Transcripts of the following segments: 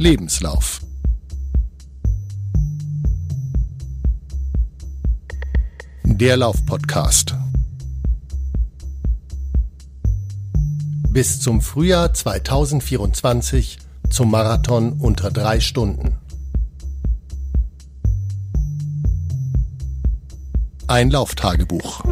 Lebenslauf. Der Lauf-Podcast. Bis zum Frühjahr 2024 zum Marathon unter drei Stunden. Ein Lauftagebuch.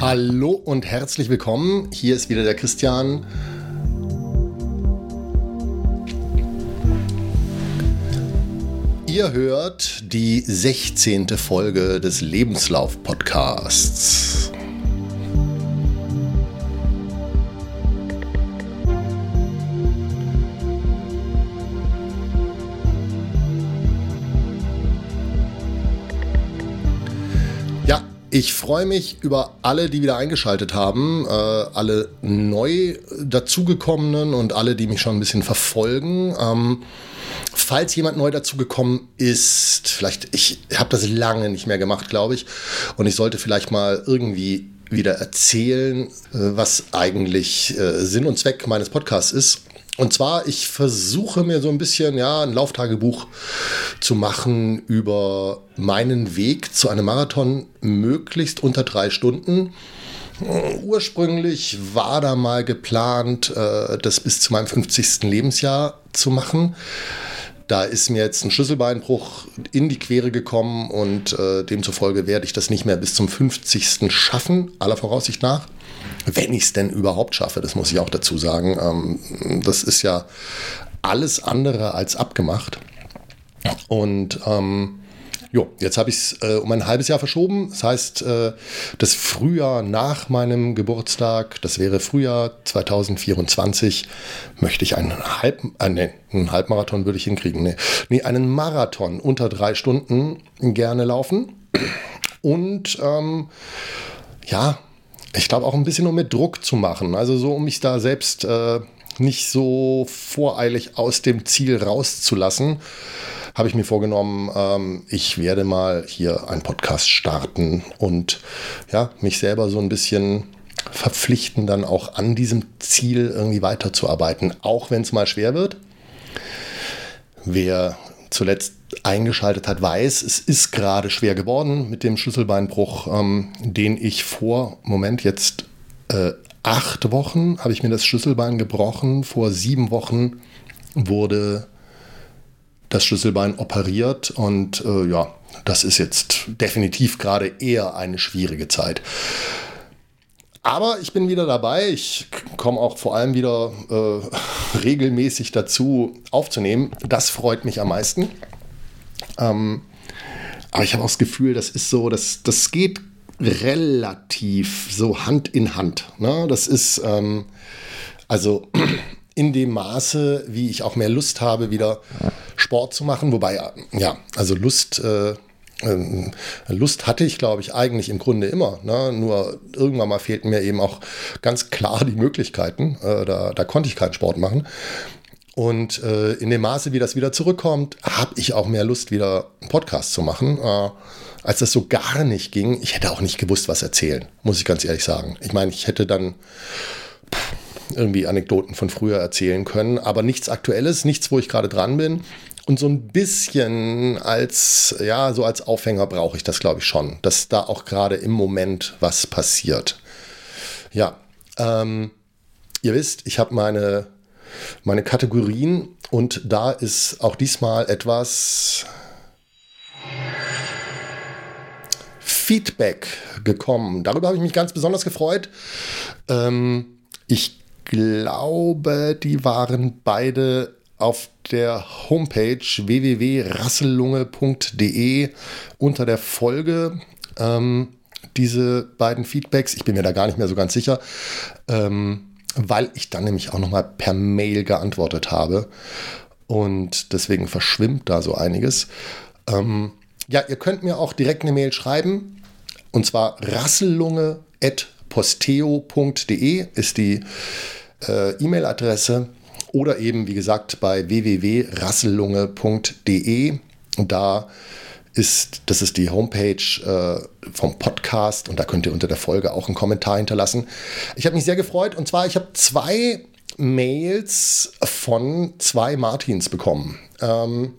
Hallo und herzlich willkommen. Hier ist wieder der Christian. Ihr hört die 16. Folge des Lebenslauf-Podcasts. Ich freue mich über alle, die wieder eingeschaltet haben, äh, alle neu dazugekommenen und alle, die mich schon ein bisschen verfolgen. Ähm, falls jemand neu dazugekommen ist, vielleicht, ich habe das lange nicht mehr gemacht, glaube ich, und ich sollte vielleicht mal irgendwie wieder erzählen, äh, was eigentlich äh, Sinn und Zweck meines Podcasts ist. Und zwar, ich versuche mir so ein bisschen, ja, ein Lauftagebuch zu machen über meinen Weg zu einem Marathon, möglichst unter drei Stunden. Ursprünglich war da mal geplant, äh, das bis zu meinem 50. Lebensjahr zu machen. Da ist mir jetzt ein Schlüsselbeinbruch in die Quere gekommen und äh, demzufolge werde ich das nicht mehr bis zum 50. schaffen, aller Voraussicht nach wenn ich es denn überhaupt schaffe, das muss ich auch dazu sagen. Ähm, das ist ja alles andere als abgemacht. Und ähm, jo, jetzt habe ich es äh, um ein halbes Jahr verschoben. Das heißt, äh, das Frühjahr nach meinem Geburtstag, das wäre Frühjahr 2024, möchte ich einen, Halb, äh, nee, einen Halbmarathon würde ich hinkriegen. Nee, nee, einen Marathon unter drei Stunden gerne laufen. Und ähm, ja, ich glaube auch ein bisschen, um mit Druck zu machen. Also so, um mich da selbst äh, nicht so voreilig aus dem Ziel rauszulassen, habe ich mir vorgenommen, ähm, ich werde mal hier einen Podcast starten und ja, mich selber so ein bisschen verpflichten, dann auch an diesem Ziel irgendwie weiterzuarbeiten, auch wenn es mal schwer wird. Wer zuletzt eingeschaltet hat, weiß, es ist gerade schwer geworden mit dem Schlüsselbeinbruch, ähm, den ich vor, Moment, jetzt äh, acht Wochen habe ich mir das Schlüsselbein gebrochen. Vor sieben Wochen wurde das Schlüsselbein operiert und äh, ja, das ist jetzt definitiv gerade eher eine schwierige Zeit. Aber ich bin wieder dabei. Ich komme auch vor allem wieder äh, regelmäßig dazu aufzunehmen. Das freut mich am meisten. Ähm, aber ich habe auch das Gefühl, das ist so, das, das geht relativ so Hand in Hand. Ne? Das ist ähm, also in dem Maße, wie ich auch mehr Lust habe, wieder Sport zu machen. Wobei, ja, also Lust. Äh, ähm, Lust hatte ich, glaube ich, eigentlich im Grunde immer. Ne? Nur irgendwann mal fehlten mir eben auch ganz klar die Möglichkeiten. Äh, da, da konnte ich keinen Sport machen. Und äh, in dem Maße, wie das wieder zurückkommt, habe ich auch mehr Lust, wieder einen Podcast zu machen. Äh, als das so gar nicht ging, ich hätte auch nicht gewusst, was erzählen, muss ich ganz ehrlich sagen. Ich meine, ich hätte dann irgendwie Anekdoten von früher erzählen können, aber nichts Aktuelles, nichts, wo ich gerade dran bin. Und so ein bisschen als, ja, so als Aufhänger brauche ich das, glaube ich, schon, dass da auch gerade im Moment was passiert. Ja, ähm, ihr wisst, ich habe meine meine Kategorien und da ist auch diesmal etwas Feedback gekommen. Darüber habe ich mich ganz besonders gefreut. Ähm, ich glaube, die waren beide auf der Homepage www.rassellunge.de unter der Folge. Ähm, diese beiden Feedbacks, ich bin mir da gar nicht mehr so ganz sicher. Ähm, weil ich dann nämlich auch nochmal per Mail geantwortet habe. Und deswegen verschwimmt da so einiges. Ähm, ja, ihr könnt mir auch direkt eine Mail schreiben. Und zwar rassellunge.posteo.de ist die äh, E-Mail-Adresse. Oder eben, wie gesagt, bei www.rassellunge.de da ist, das ist die Homepage äh, vom Podcast und da könnt ihr unter der Folge auch einen Kommentar hinterlassen. Ich habe mich sehr gefreut und zwar, ich habe zwei Mails von zwei Martins bekommen. Ähm,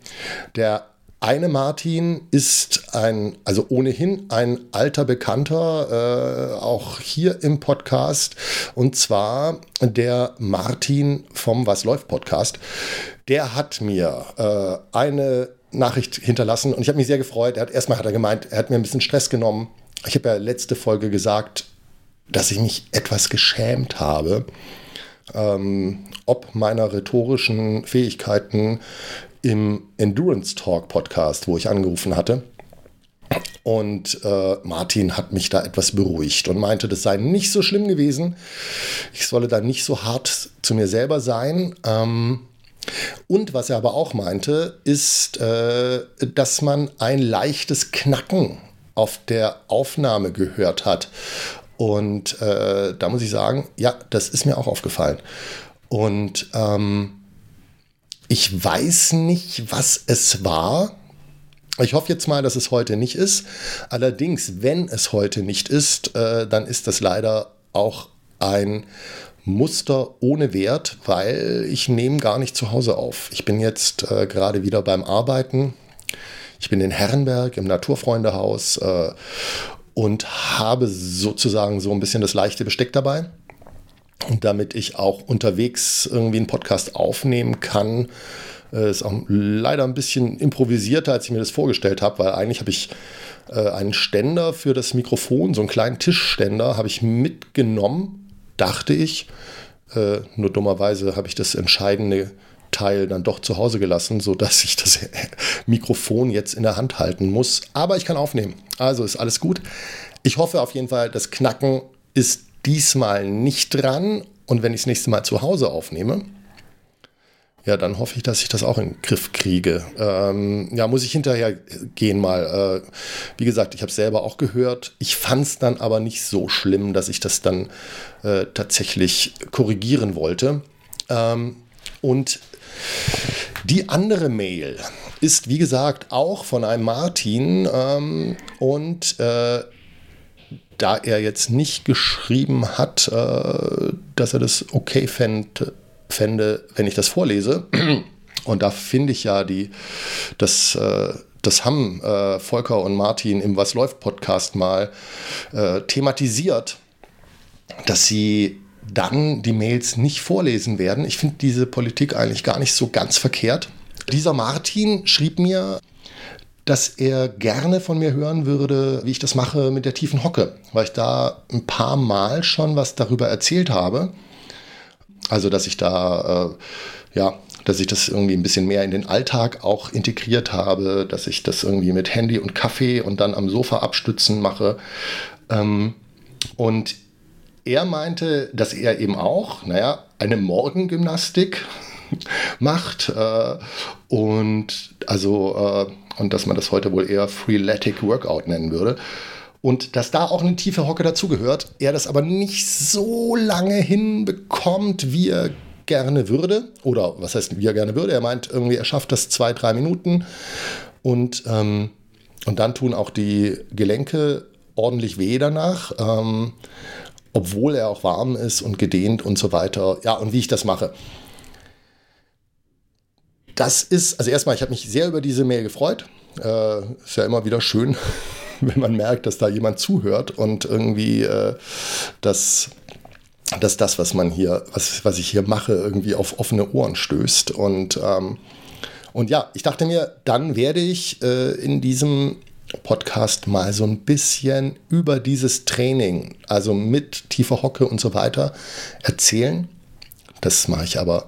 der eine Martin ist ein, also ohnehin ein alter Bekannter, äh, auch hier im Podcast, und zwar der Martin vom Was läuft Podcast. Der hat mir äh, eine Nachricht hinterlassen und ich habe mich sehr gefreut. Er hat erstmal hat er gemeint, er hat mir ein bisschen Stress genommen. Ich habe ja letzte Folge gesagt, dass ich mich etwas geschämt habe, ähm, ob meiner rhetorischen Fähigkeiten im Endurance Talk Podcast, wo ich angerufen hatte. Und äh, Martin hat mich da etwas beruhigt und meinte, das sei nicht so schlimm gewesen. Ich solle da nicht so hart zu mir selber sein. Ähm, und was er aber auch meinte, ist, äh, dass man ein leichtes Knacken auf der Aufnahme gehört hat. Und äh, da muss ich sagen, ja, das ist mir auch aufgefallen. Und ähm, ich weiß nicht, was es war. Ich hoffe jetzt mal, dass es heute nicht ist. Allerdings, wenn es heute nicht ist, äh, dann ist das leider auch ein Muster ohne Wert, weil ich nehme gar nicht zu Hause auf. Ich bin jetzt äh, gerade wieder beim Arbeiten. Ich bin in Herrenberg im Naturfreundehaus äh, und habe sozusagen so ein bisschen das leichte Besteck dabei. Und damit ich auch unterwegs irgendwie einen Podcast aufnehmen kann, äh, ist auch leider ein bisschen improvisierter, als ich mir das vorgestellt habe, weil eigentlich habe ich äh, einen Ständer für das Mikrofon, so einen kleinen Tischständer, habe ich mitgenommen, dachte ich. Äh, nur dummerweise habe ich das entscheidende Teil dann doch zu Hause gelassen, sodass ich das Mikrofon jetzt in der Hand halten muss. Aber ich kann aufnehmen. Also ist alles gut. Ich hoffe auf jeden Fall, das Knacken ist diesmal nicht dran. Und wenn ich das nächste Mal zu Hause aufnehme, ja, dann hoffe ich, dass ich das auch in den Griff kriege. Ähm, ja, muss ich hinterher gehen mal. Äh, wie gesagt, ich habe es selber auch gehört. Ich fand es dann aber nicht so schlimm, dass ich das dann äh, tatsächlich korrigieren wollte. Ähm, und die andere Mail ist, wie gesagt, auch von einem Martin ähm, und äh, da er jetzt nicht geschrieben hat, äh, dass er das okay fänd, fände, wenn ich das vorlese, und da finde ich ja die, das, äh, das haben äh, Volker und Martin im Was läuft Podcast mal äh, thematisiert, dass sie dann die Mails nicht vorlesen werden. Ich finde diese Politik eigentlich gar nicht so ganz verkehrt. Dieser Martin schrieb mir, dass er gerne von mir hören würde, wie ich das mache mit der tiefen Hocke, weil ich da ein paar Mal schon was darüber erzählt habe. Also, dass ich da, äh, ja, dass ich das irgendwie ein bisschen mehr in den Alltag auch integriert habe, dass ich das irgendwie mit Handy und Kaffee und dann am Sofa abstützen mache. Ähm, und er meinte, dass er eben auch, naja, eine Morgengymnastik macht äh, und also äh, und dass man das heute wohl eher Freeletic Workout nennen würde. Und dass da auch eine tiefe Hocke dazugehört, er das aber nicht so lange hinbekommt, wie er gerne würde. Oder was heißt, wie er gerne würde? Er meint irgendwie, er schafft das zwei, drei Minuten. Und, ähm, und dann tun auch die Gelenke ordentlich weh danach. Ähm, obwohl er auch warm ist und gedehnt und so weiter. Ja, und wie ich das mache das ist, also erstmal, ich habe mich sehr über diese Mail gefreut. Äh, ist ja immer wieder schön, wenn man merkt, dass da jemand zuhört und irgendwie äh, dass, dass das, was man hier, was, was ich hier mache, irgendwie auf offene Ohren stößt. Und, ähm, und ja, ich dachte mir, dann werde ich äh, in diesem Podcast mal so ein bisschen über dieses Training, also mit tiefer Hocke und so weiter, erzählen. Das mache ich aber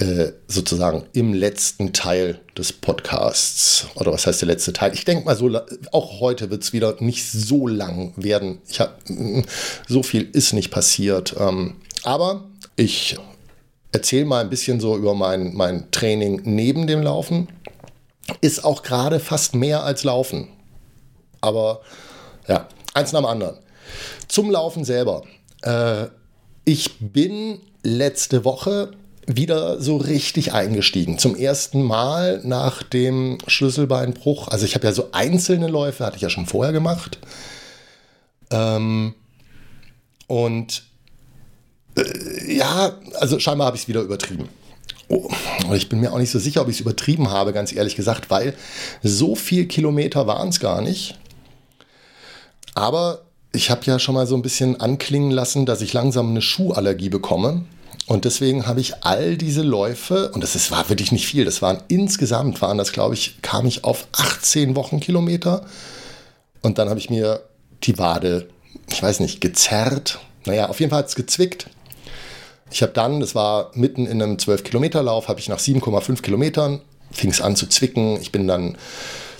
äh, sozusagen im letzten Teil des Podcasts. Oder was heißt der letzte Teil? Ich denke mal, so, auch heute wird es wieder nicht so lang werden. Ich hab, mm, so viel ist nicht passiert. Ähm, aber ich erzähle mal ein bisschen so über mein, mein Training neben dem Laufen. Ist auch gerade fast mehr als Laufen. Aber ja, eins nach dem anderen. Zum Laufen selber. Äh, ich bin letzte Woche wieder so richtig eingestiegen. Zum ersten Mal nach dem Schlüsselbeinbruch. Also ich habe ja so einzelne Läufe, hatte ich ja schon vorher gemacht. Ähm, und äh, ja, also scheinbar habe ich es wieder übertrieben. Oh, ich bin mir auch nicht so sicher, ob ich es übertrieben habe, ganz ehrlich gesagt, weil so viel Kilometer waren es gar nicht. Aber ich habe ja schon mal so ein bisschen anklingen lassen, dass ich langsam eine Schuhallergie bekomme. Und deswegen habe ich all diese Läufe, und das ist, war wirklich nicht viel, das waren insgesamt, waren das, glaube ich, kam ich auf 18 Wochenkilometer. Und dann habe ich mir die Wade, ich weiß nicht, gezerrt. Naja, auf jeden Fall hat es gezwickt. Ich habe dann, das war mitten in einem 12-Kilometer-Lauf, habe ich nach 7,5 Kilometern, fing es an zu zwicken. Ich bin dann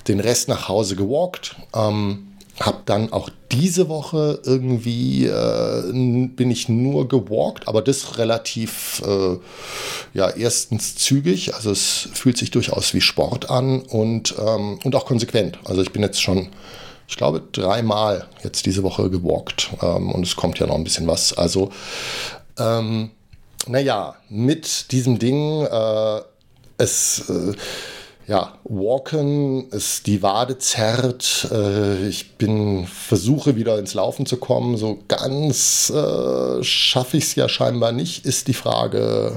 den Rest nach Hause gewalkt. Ähm, habe dann auch diese Woche irgendwie äh, bin ich nur gewalkt, aber das relativ äh, ja erstens zügig, also es fühlt sich durchaus wie Sport an und ähm, und auch konsequent. Also ich bin jetzt schon ich glaube dreimal jetzt diese Woche gewalkt ähm, und es kommt ja noch ein bisschen was. Also ähm, naja, mit diesem Ding äh, es äh, ja, Walken, ist die Wade zerrt. Äh, ich bin, versuche wieder ins Laufen zu kommen. So ganz äh, schaffe ich es ja scheinbar nicht, ist die Frage.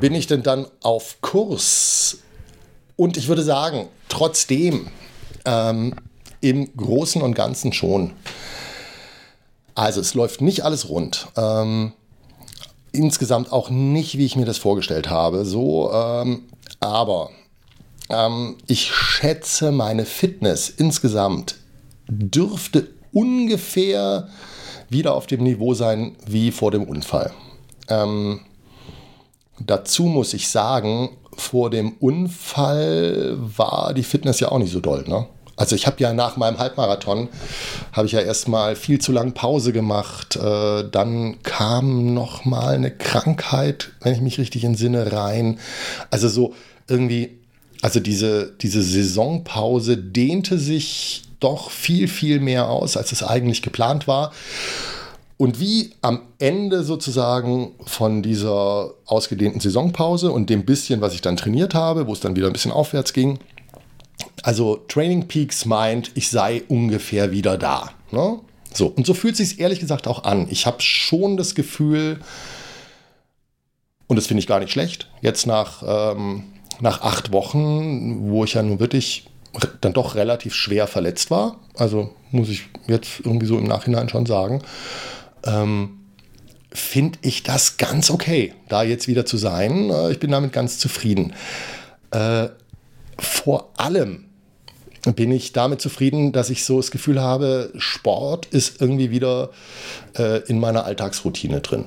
Bin ich denn dann auf Kurs? Und ich würde sagen, trotzdem, ähm, im Großen und Ganzen schon. Also es läuft nicht alles rund. Ähm, insgesamt auch nicht, wie ich mir das vorgestellt habe. So, ähm, aber ähm, ich schätze, meine Fitness insgesamt dürfte ungefähr wieder auf dem Niveau sein wie vor dem Unfall. Ähm, dazu muss ich sagen, vor dem Unfall war die Fitness ja auch nicht so doll. Ne? Also ich habe ja nach meinem Halbmarathon, habe ich ja erstmal viel zu lang Pause gemacht. Äh, dann kam noch mal eine Krankheit, wenn ich mich richtig entsinne, rein. Also so irgendwie, also diese, diese Saisonpause dehnte sich doch viel, viel mehr aus, als es eigentlich geplant war. Und wie am Ende sozusagen von dieser ausgedehnten Saisonpause und dem bisschen, was ich dann trainiert habe, wo es dann wieder ein bisschen aufwärts ging, also Training Peaks meint, ich sei ungefähr wieder da. Ne? So, und so fühlt sich ehrlich gesagt auch an. Ich habe schon das Gefühl, und das finde ich gar nicht schlecht, jetzt nach, ähm, nach acht Wochen, wo ich ja nun wirklich dann doch relativ schwer verletzt war, also muss ich jetzt irgendwie so im Nachhinein schon sagen, ähm, finde ich das ganz okay, da jetzt wieder zu sein. Äh, ich bin damit ganz zufrieden. Äh, vor allem bin ich damit zufrieden, dass ich so das Gefühl habe, Sport ist irgendwie wieder äh, in meiner Alltagsroutine drin.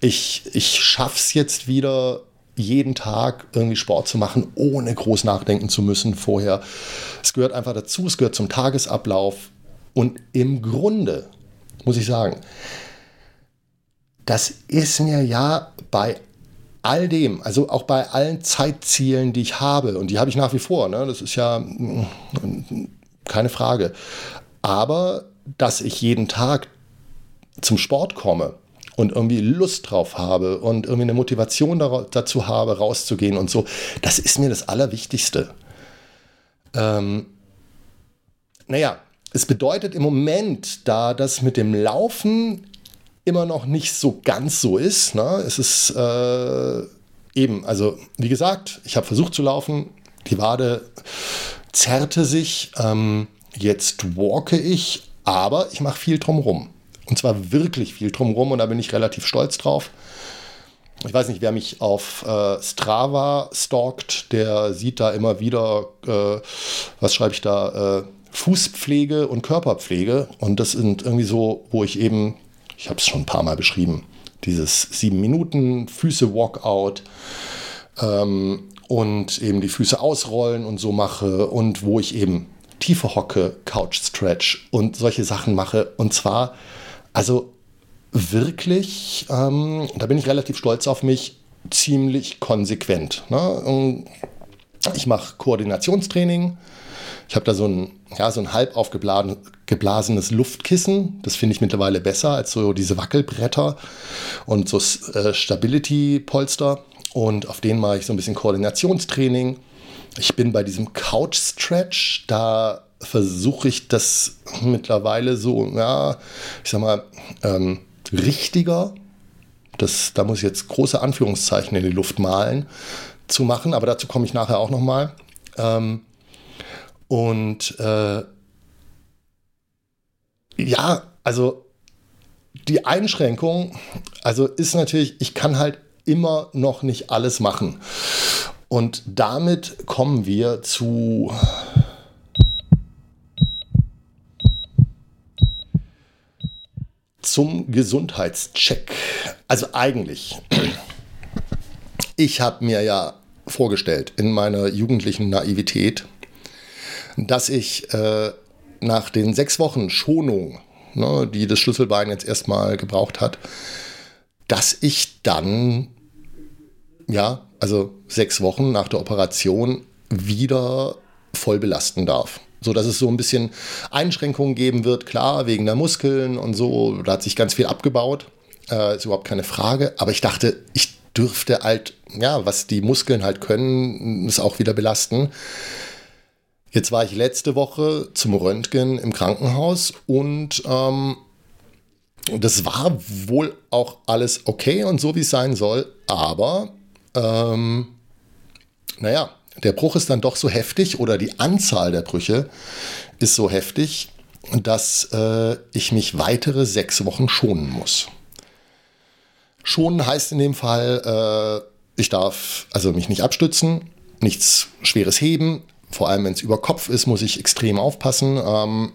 Ich, ich schaffe es jetzt wieder, jeden Tag irgendwie Sport zu machen, ohne groß nachdenken zu müssen vorher. Es gehört einfach dazu, es gehört zum Tagesablauf. Und im Grunde, muss ich sagen, das ist mir ja bei all dem, also auch bei allen Zeitzielen, die ich habe, und die habe ich nach wie vor, ne? das ist ja mm, keine Frage, aber dass ich jeden Tag zum Sport komme und irgendwie Lust drauf habe und irgendwie eine Motivation dazu habe, rauszugehen und so, das ist mir das Allerwichtigste. Ähm, naja, es bedeutet im Moment, da das mit dem Laufen immer noch nicht so ganz so ist. Ne? Es ist äh, eben, also wie gesagt, ich habe versucht zu laufen, die Wade zerrte sich, ähm, jetzt walke ich, aber ich mache viel drumherum. Und zwar wirklich viel drumherum und da bin ich relativ stolz drauf. Ich weiß nicht, wer mich auf äh, Strava stalkt, der sieht da immer wieder, äh, was schreibe ich da, äh, Fußpflege und Körperpflege. Und das sind irgendwie so, wo ich eben ich habe es schon ein paar Mal beschrieben, dieses sieben Minuten Füße Walkout ähm, und eben die Füße ausrollen und so mache und wo ich eben tiefe Hocke, Couch Stretch und solche Sachen mache und zwar also wirklich, ähm, da bin ich relativ stolz auf mich, ziemlich konsequent. Ne? Ich mache Koordinationstraining. Ich habe da so ein, ja, so ein halb aufgeblasen, geblasenes Luftkissen. Das finde ich mittlerweile besser als so diese Wackelbretter und so äh, Stability-Polster. Und auf denen mache ich so ein bisschen Koordinationstraining. Ich bin bei diesem Couch Stretch. Da versuche ich das mittlerweile so, ja, ich sag mal, ähm, richtiger. Das, da muss ich jetzt große Anführungszeichen in die Luft malen zu machen, aber dazu komme ich nachher auch nochmal. Ähm, und äh, ja, also die Einschränkung, also ist natürlich, ich kann halt immer noch nicht alles machen. Und damit kommen wir zu zum Gesundheitscheck. Also eigentlich, ich habe mir ja vorgestellt in meiner jugendlichen Naivität, dass ich äh, nach den sechs Wochen Schonung, ne, die das Schlüsselbein jetzt erstmal gebraucht hat, dass ich dann, ja, also sechs Wochen nach der Operation wieder voll belasten darf. So dass es so ein bisschen Einschränkungen geben wird, klar, wegen der Muskeln und so. Da hat sich ganz viel abgebaut. Äh, ist überhaupt keine Frage. Aber ich dachte, ich dürfte halt, ja, was die Muskeln halt können, es auch wieder belasten. Jetzt war ich letzte Woche zum Röntgen im Krankenhaus und ähm, das war wohl auch alles okay und so, wie es sein soll. Aber, ähm, naja, der Bruch ist dann doch so heftig oder die Anzahl der Brüche ist so heftig, dass äh, ich mich weitere sechs Wochen schonen muss. Schonen heißt in dem Fall, äh, ich darf also mich nicht abstützen, nichts Schweres heben. Vor allem, wenn es über Kopf ist, muss ich extrem aufpassen. Ähm,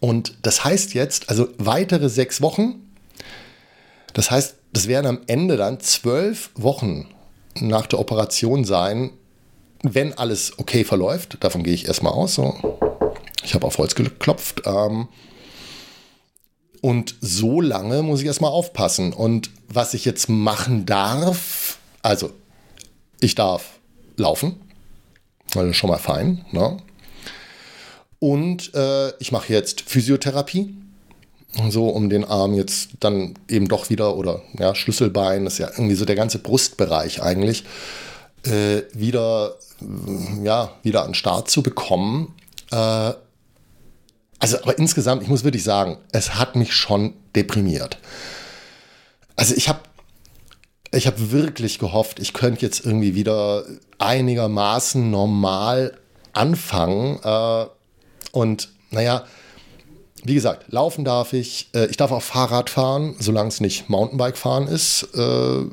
und das heißt jetzt, also weitere sechs Wochen. Das heißt, das werden am Ende dann zwölf Wochen nach der Operation sein, wenn alles okay verläuft. Davon gehe ich erstmal aus. So. Ich habe auf Holz geklopft. Ähm, und so lange muss ich erstmal aufpassen. Und was ich jetzt machen darf, also ich darf laufen, also schon mal fein. Ne? Und äh, ich mache jetzt Physiotherapie, so um den Arm jetzt dann eben doch wieder, oder ja, Schlüsselbein, das ist ja irgendwie so der ganze Brustbereich eigentlich, äh, wieder, ja, wieder an den Start zu bekommen. Äh, also, aber insgesamt, ich muss wirklich sagen, es hat mich schon deprimiert. Also ich habe ich habe wirklich gehofft, ich könnte jetzt irgendwie wieder einigermaßen normal anfangen. Äh, und naja, wie gesagt, laufen darf ich. Äh, ich darf auch Fahrrad fahren, solange es nicht Mountainbike fahren ist. Äh,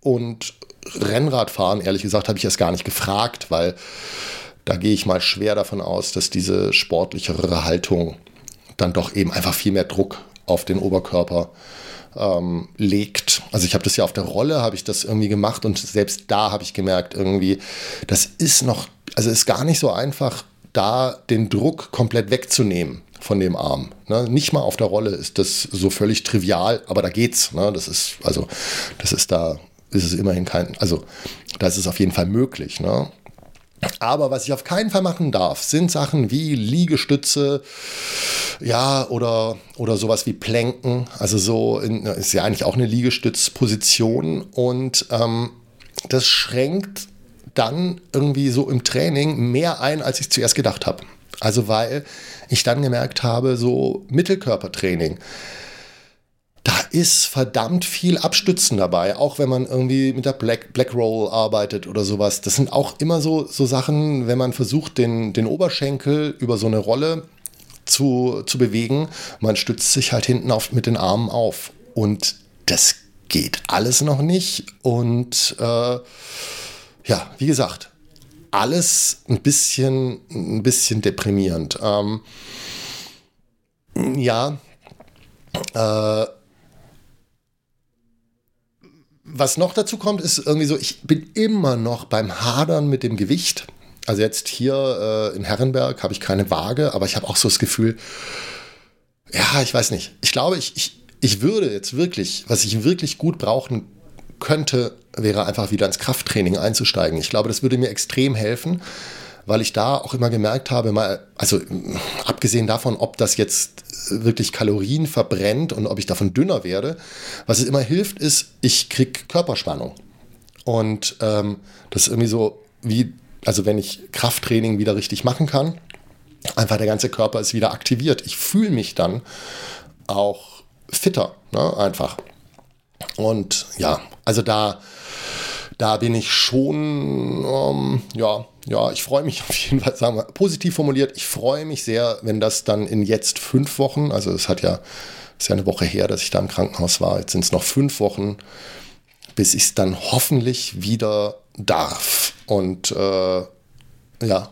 und Rennrad fahren, ehrlich gesagt, habe ich erst gar nicht gefragt, weil da gehe ich mal schwer davon aus, dass diese sportlichere Haltung dann doch eben einfach viel mehr Druck auf den Oberkörper ähm, legt. Also ich habe das ja auf der Rolle, habe ich das irgendwie gemacht und selbst da habe ich gemerkt, irgendwie, das ist noch, also ist gar nicht so einfach, da den Druck komplett wegzunehmen von dem Arm. Ne? Nicht mal auf der Rolle ist das so völlig trivial, aber da geht's. Ne? Das ist, also, das ist da, ist es immerhin kein, also da ist es auf jeden Fall möglich. Ne? Aber was ich auf keinen Fall machen darf, sind Sachen wie Liegestütze, ja, oder, oder sowas wie Plänken. Also so in, ist ja eigentlich auch eine Liegestützposition. Und ähm, das schränkt dann irgendwie so im Training mehr ein, als ich zuerst gedacht habe. Also weil ich dann gemerkt habe, so Mittelkörpertraining da ist verdammt viel Abstützen dabei, auch wenn man irgendwie mit der Black, Black Roll arbeitet oder sowas. Das sind auch immer so, so Sachen, wenn man versucht, den, den Oberschenkel über so eine Rolle zu, zu bewegen, man stützt sich halt hinten auf, mit den Armen auf. Und das geht alles noch nicht. Und äh, ja, wie gesagt, alles ein bisschen, ein bisschen deprimierend. Ähm, ja, äh, was noch dazu kommt, ist irgendwie so, ich bin immer noch beim Hadern mit dem Gewicht. Also jetzt hier äh, in Herrenberg habe ich keine Waage, aber ich habe auch so das Gefühl, ja, ich weiß nicht. Ich glaube, ich, ich, ich würde jetzt wirklich, was ich wirklich gut brauchen könnte, wäre einfach wieder ins Krafttraining einzusteigen. Ich glaube, das würde mir extrem helfen. Weil ich da auch immer gemerkt habe, mal, also abgesehen davon, ob das jetzt wirklich Kalorien verbrennt und ob ich davon dünner werde, was es immer hilft, ist, ich kriege Körperspannung. Und ähm, das ist irgendwie so wie, also wenn ich Krafttraining wieder richtig machen kann, einfach der ganze Körper ist wieder aktiviert. Ich fühle mich dann auch fitter, ne? einfach. Und ja, also da, da bin ich schon, ähm, ja, ja, ich freue mich auf jeden Fall, sagen wir positiv formuliert, ich freue mich sehr, wenn das dann in jetzt fünf Wochen, also es hat ja, ist ja eine Woche her, dass ich da im Krankenhaus war, jetzt sind es noch fünf Wochen, bis ich es dann hoffentlich wieder darf. Und äh, ja,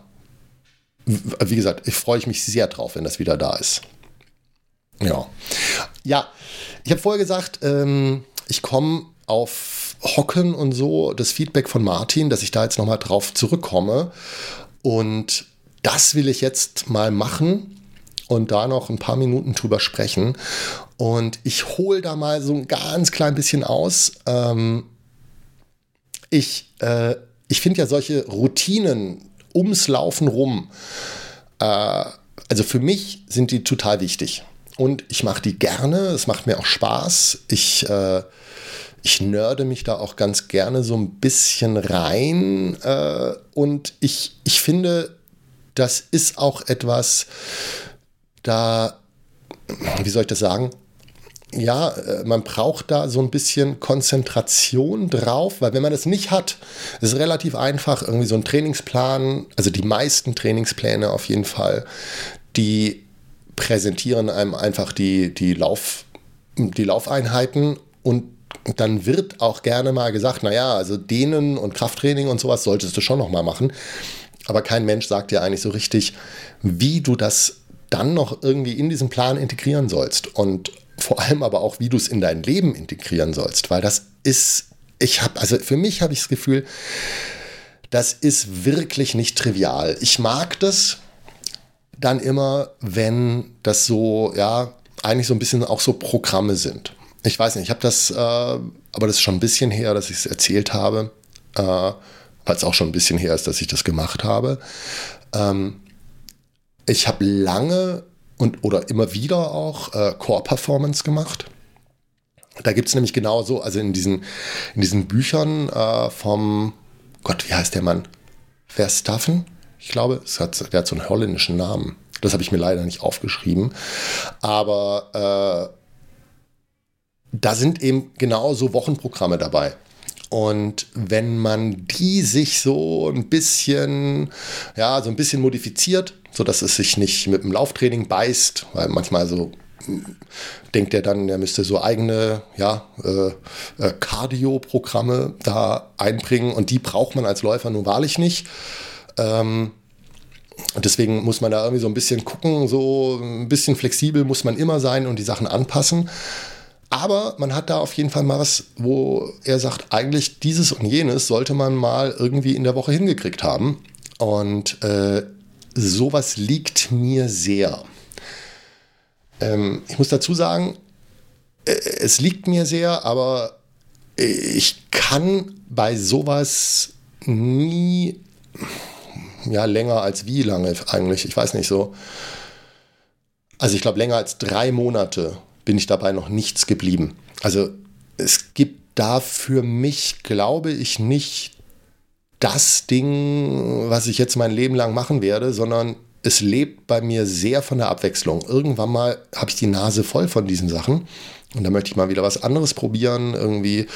wie gesagt, ich freue mich sehr drauf, wenn das wieder da ist. Ja. Ja, ich habe vorher gesagt, ähm, ich komme auf Hocken und so, das Feedback von Martin, dass ich da jetzt nochmal drauf zurückkomme. Und das will ich jetzt mal machen und da noch ein paar Minuten drüber sprechen. Und ich hole da mal so ein ganz klein bisschen aus. Ähm, ich äh, ich finde ja solche Routinen ums Laufen rum, äh, also für mich sind die total wichtig. Und ich mache die gerne, es macht mir auch Spaß. Ich, äh, ich nörde mich da auch ganz gerne so ein bisschen rein. Äh, und ich, ich finde, das ist auch etwas, da, wie soll ich das sagen? ja, äh, man braucht da so ein bisschen Konzentration drauf, weil wenn man das nicht hat, ist es relativ einfach, irgendwie so ein Trainingsplan, also die meisten Trainingspläne auf jeden Fall, die präsentieren einem einfach die, die, Lauf, die Laufeinheiten und dann wird auch gerne mal gesagt, naja, also Dehnen und Krafttraining und sowas solltest du schon noch mal machen. Aber kein Mensch sagt dir eigentlich so richtig, wie du das dann noch irgendwie in diesen Plan integrieren sollst. Und vor allem aber auch, wie du es in dein Leben integrieren sollst, weil das ist, ich habe, also für mich habe ich das Gefühl, das ist wirklich nicht trivial. Ich mag das dann immer, wenn das so, ja, eigentlich so ein bisschen auch so Programme sind. Ich weiß nicht, ich habe das, äh, aber das ist schon ein bisschen her, dass ich es erzählt habe, äh, weil es auch schon ein bisschen her ist, dass ich das gemacht habe. Ähm, ich habe lange und oder immer wieder auch äh, Core-Performance gemacht. Da gibt es nämlich genauso, also in diesen, in diesen Büchern äh, vom, Gott, wie heißt der Mann? Verstaffen? Ich glaube, es hat, der hat so einen holländischen Namen. Das habe ich mir leider nicht aufgeschrieben. Aber äh, da sind eben genauso Wochenprogramme dabei. Und wenn man die sich so ein bisschen, ja, so ein bisschen modifiziert, so dass es sich nicht mit dem Lauftraining beißt, weil manchmal so hm, denkt er dann, er müsste so eigene ja, äh, äh, Cardio-Programme da einbringen und die braucht man als Läufer nun wahrlich nicht. Ähm, deswegen muss man da irgendwie so ein bisschen gucken, so ein bisschen flexibel muss man immer sein und die Sachen anpassen. Aber man hat da auf jeden Fall mal was, wo er sagt, eigentlich dieses und jenes sollte man mal irgendwie in der Woche hingekriegt haben. Und äh, sowas liegt mir sehr. Ähm, ich muss dazu sagen, äh, es liegt mir sehr, aber ich kann bei sowas nie ja, länger als wie lange eigentlich, ich weiß nicht so. Also ich glaube, länger als drei Monate bin ich dabei noch nichts geblieben. Also es gibt da für mich, glaube ich, nicht das Ding, was ich jetzt mein Leben lang machen werde, sondern es lebt bei mir sehr von der Abwechslung. Irgendwann mal habe ich die Nase voll von diesen Sachen und da möchte ich mal wieder was anderes probieren, irgendwie,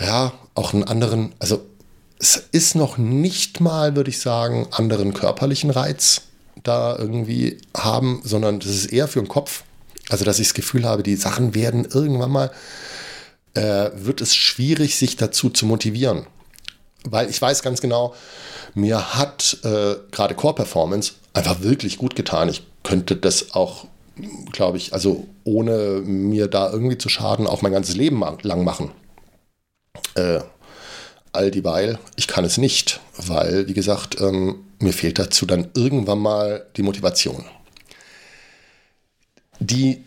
ja, auch einen anderen, also es ist noch nicht mal, würde ich sagen, anderen körperlichen Reiz da irgendwie haben, sondern das ist eher für den Kopf. Also, dass ich das Gefühl habe, die Sachen werden irgendwann mal, äh, wird es schwierig, sich dazu zu motivieren weil ich weiß ganz genau, mir hat äh, gerade Core Performance einfach wirklich gut getan. Ich könnte das auch, glaube ich, also ohne mir da irgendwie zu schaden, auch mein ganzes Leben lang machen. Äh, all dieweil, ich kann es nicht, weil, wie gesagt, ähm, mir fehlt dazu dann irgendwann mal die Motivation. Die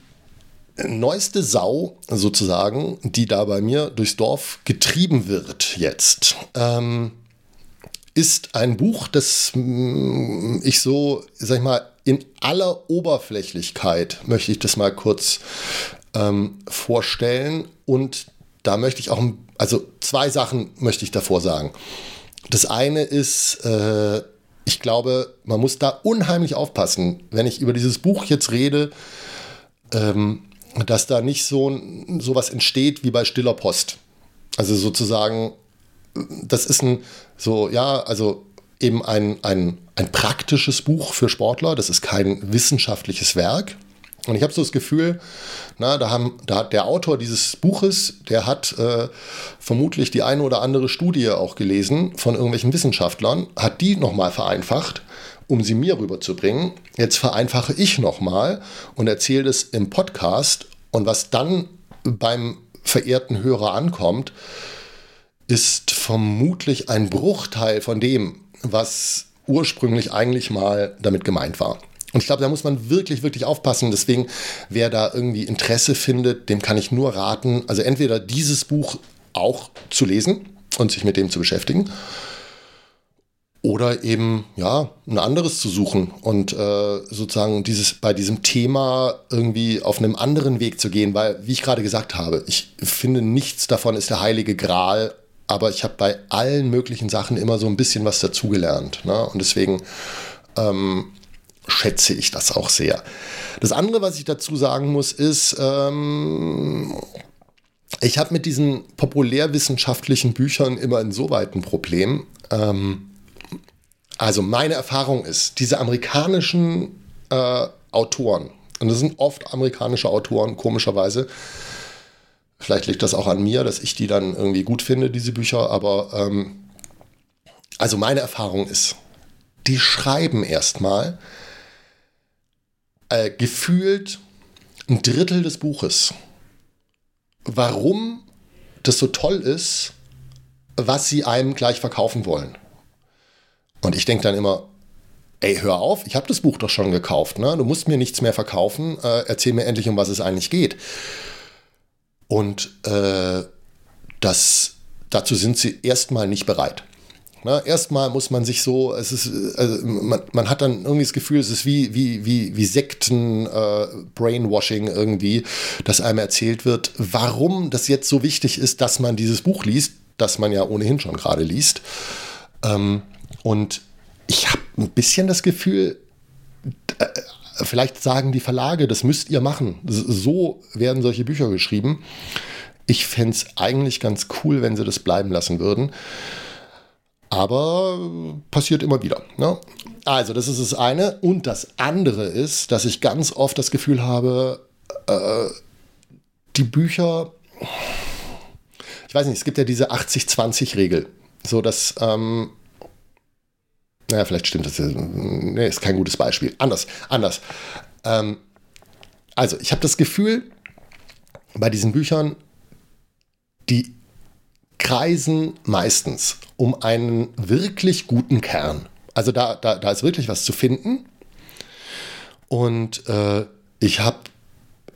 neueste Sau sozusagen, die da bei mir durchs Dorf getrieben wird jetzt, ähm, ist ein Buch, das mm, ich so, sag ich mal, in aller Oberflächlichkeit möchte ich das mal kurz ähm, vorstellen. Und da möchte ich auch, also zwei Sachen möchte ich davor sagen. Das eine ist, äh, ich glaube, man muss da unheimlich aufpassen, wenn ich über dieses Buch jetzt rede, ähm, dass da nicht so, so was entsteht wie bei Stiller Post. Also sozusagen, das ist ein, so, ja, also eben ein, ein, ein praktisches Buch für Sportler. Das ist kein wissenschaftliches Werk. Und ich habe so das Gefühl, na, da, haben, da hat der Autor dieses Buches, der hat äh, vermutlich die eine oder andere Studie auch gelesen von irgendwelchen Wissenschaftlern, hat die nochmal vereinfacht, um sie mir rüberzubringen. Jetzt vereinfache ich nochmal und erzähle das im Podcast. Und was dann beim verehrten Hörer ankommt, ist vermutlich ein Bruchteil von dem, was ursprünglich eigentlich mal damit gemeint war. Und ich glaube, da muss man wirklich, wirklich aufpassen. Deswegen, wer da irgendwie Interesse findet, dem kann ich nur raten, also entweder dieses Buch auch zu lesen und sich mit dem zu beschäftigen oder eben ja ein anderes zu suchen und äh, sozusagen dieses bei diesem Thema irgendwie auf einem anderen Weg zu gehen, weil wie ich gerade gesagt habe, ich finde nichts davon ist der heilige Gral, aber ich habe bei allen möglichen Sachen immer so ein bisschen was dazugelernt ne? und deswegen ähm, schätze ich das auch sehr. Das andere, was ich dazu sagen muss, ist ähm, ich habe mit diesen populärwissenschaftlichen Büchern immer insoweit ein Problem. Ähm, also meine Erfahrung ist, diese amerikanischen äh, Autoren, und das sind oft amerikanische Autoren, komischerweise, vielleicht liegt das auch an mir, dass ich die dann irgendwie gut finde, diese Bücher, aber ähm, also meine Erfahrung ist, die schreiben erstmal äh, gefühlt ein Drittel des Buches, warum das so toll ist, was sie einem gleich verkaufen wollen. Und ich denke dann immer, ey, hör auf, ich habe das Buch doch schon gekauft, ne? du musst mir nichts mehr verkaufen, äh, erzähl mir endlich, um was es eigentlich geht. Und äh, das, dazu sind sie erstmal nicht bereit. Na, erstmal muss man sich so, es ist, also man, man, hat dann irgendwie das Gefühl, es ist wie, wie, wie, wie Sekten, äh, irgendwie, dass einem erzählt wird, warum das jetzt so wichtig ist, dass man dieses Buch liest, das man ja ohnehin schon gerade liest. Ähm, und ich habe ein bisschen das Gefühl, äh, vielleicht sagen die Verlage, das müsst ihr machen. So werden solche Bücher geschrieben. Ich fände es eigentlich ganz cool, wenn sie das bleiben lassen würden. Aber passiert immer wieder. Ne? Also, das ist das eine. Und das andere ist, dass ich ganz oft das Gefühl habe, äh, die Bücher, ich weiß nicht, es gibt ja diese 80-20-Regel. So, dass ähm, naja, vielleicht stimmt das. Nee, ist kein gutes Beispiel. Anders, anders. Ähm, also, ich habe das Gefühl, bei diesen Büchern, die kreisen meistens um einen wirklich guten Kern. Also da, da, da ist wirklich was zu finden. Und äh, ich habe,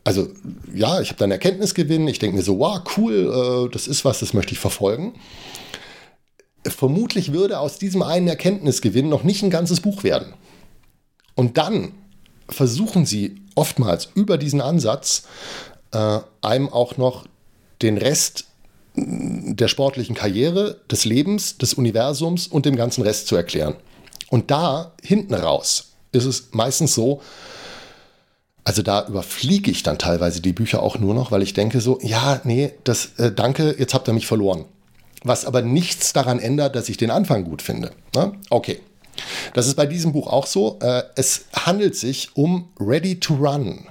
also ja, ich habe dann Erkenntnisgewinn. Ich denke mir so, wow, cool, äh, das ist was, das möchte ich verfolgen vermutlich würde aus diesem einen Erkenntnisgewinn noch nicht ein ganzes Buch werden. Und dann versuchen sie oftmals über diesen Ansatz äh, einem auch noch den Rest der sportlichen Karriere, des Lebens, des Universums und dem ganzen Rest zu erklären. Und da hinten raus ist es meistens so, also da überfliege ich dann teilweise die Bücher auch nur noch, weil ich denke so, ja, nee, das äh, danke, jetzt habt ihr mich verloren was aber nichts daran ändert, dass ich den Anfang gut finde. Ne? Okay. Das ist bei diesem Buch auch so. Äh, es handelt sich um Ready to Run.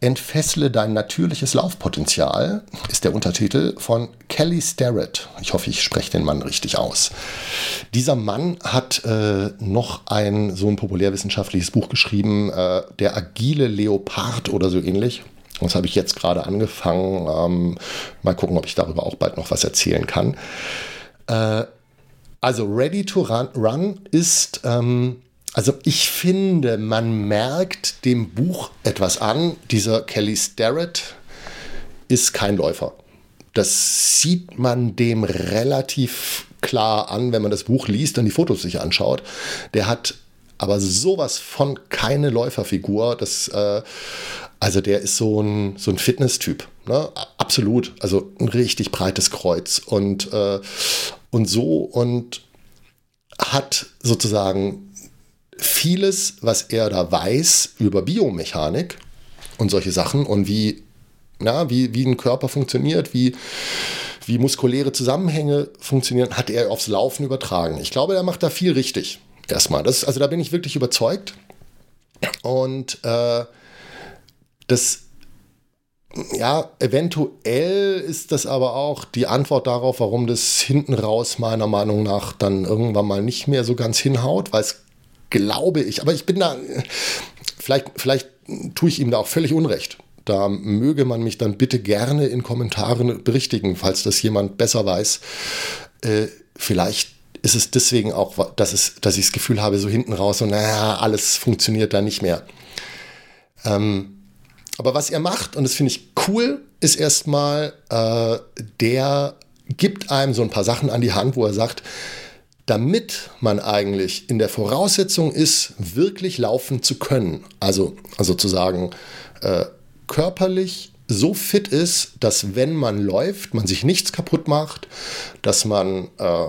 Entfessle dein natürliches Laufpotenzial ist der Untertitel von Kelly Starrett. Ich hoffe, ich spreche den Mann richtig aus. Dieser Mann hat äh, noch ein so ein populärwissenschaftliches Buch geschrieben, äh, Der agile Leopard oder so ähnlich. Das habe ich jetzt gerade angefangen. Ähm, mal gucken, ob ich darüber auch bald noch was erzählen kann. Äh, also Ready to Run, run ist, ähm, also ich finde, man merkt dem Buch etwas an. Dieser Kelly Starrett ist kein Läufer. das sieht man dem relativ klar an, wenn man das Buch liest und die Fotos sich anschaut. Der hat aber sowas von keine Läuferfigur. Das, äh, also der ist so ein, so ein Fitness-Typ. Ne? Absolut. Also ein richtig breites Kreuz und, äh, und so und hat sozusagen vieles, was er da weiß über Biomechanik und solche Sachen und wie, na, wie, wie ein Körper funktioniert, wie, wie muskuläre Zusammenhänge funktionieren, hat er aufs Laufen übertragen. Ich glaube, er macht da viel richtig. Erstmal. Das, also da bin ich wirklich überzeugt. Und äh, das, ja, eventuell ist das aber auch die Antwort darauf, warum das hinten raus meiner Meinung nach dann irgendwann mal nicht mehr so ganz hinhaut, weil es glaube ich, aber ich bin da, vielleicht, vielleicht tue ich ihm da auch völlig Unrecht. Da möge man mich dann bitte gerne in Kommentaren berichtigen, falls das jemand besser weiß. Äh, vielleicht ist es deswegen auch, dass, es, dass ich das Gefühl habe, so hinten raus, so, naja, alles funktioniert da nicht mehr. Ähm, aber was er macht, und das finde ich cool, ist erstmal, äh, der gibt einem so ein paar Sachen an die Hand, wo er sagt, damit man eigentlich in der Voraussetzung ist, wirklich laufen zu können, also, also sozusagen äh, körperlich so fit ist, dass wenn man läuft, man sich nichts kaputt macht, dass man äh,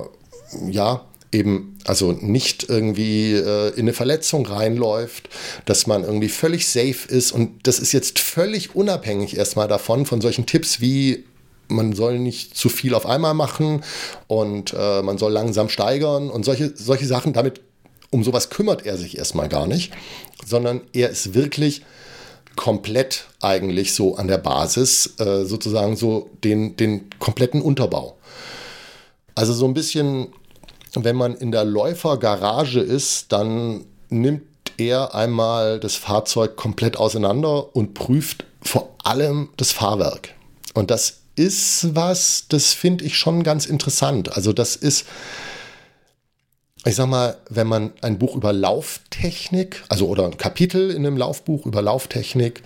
ja, eben also nicht irgendwie äh, in eine Verletzung reinläuft, dass man irgendwie völlig safe ist und das ist jetzt völlig unabhängig erstmal davon von solchen Tipps wie man soll nicht zu viel auf einmal machen und äh, man soll langsam steigern und solche, solche Sachen. Damit, um sowas kümmert er sich erstmal gar nicht, sondern er ist wirklich komplett eigentlich so an der Basis, äh, sozusagen so den, den kompletten Unterbau. Also so ein bisschen wenn man in der Läufergarage ist, dann nimmt er einmal das Fahrzeug komplett auseinander und prüft vor allem das Fahrwerk. Und das ist was, das finde ich schon ganz interessant. Also das ist, ich sag mal, wenn man ein Buch über Lauftechnik, also oder ein Kapitel in einem Laufbuch über Lauftechnik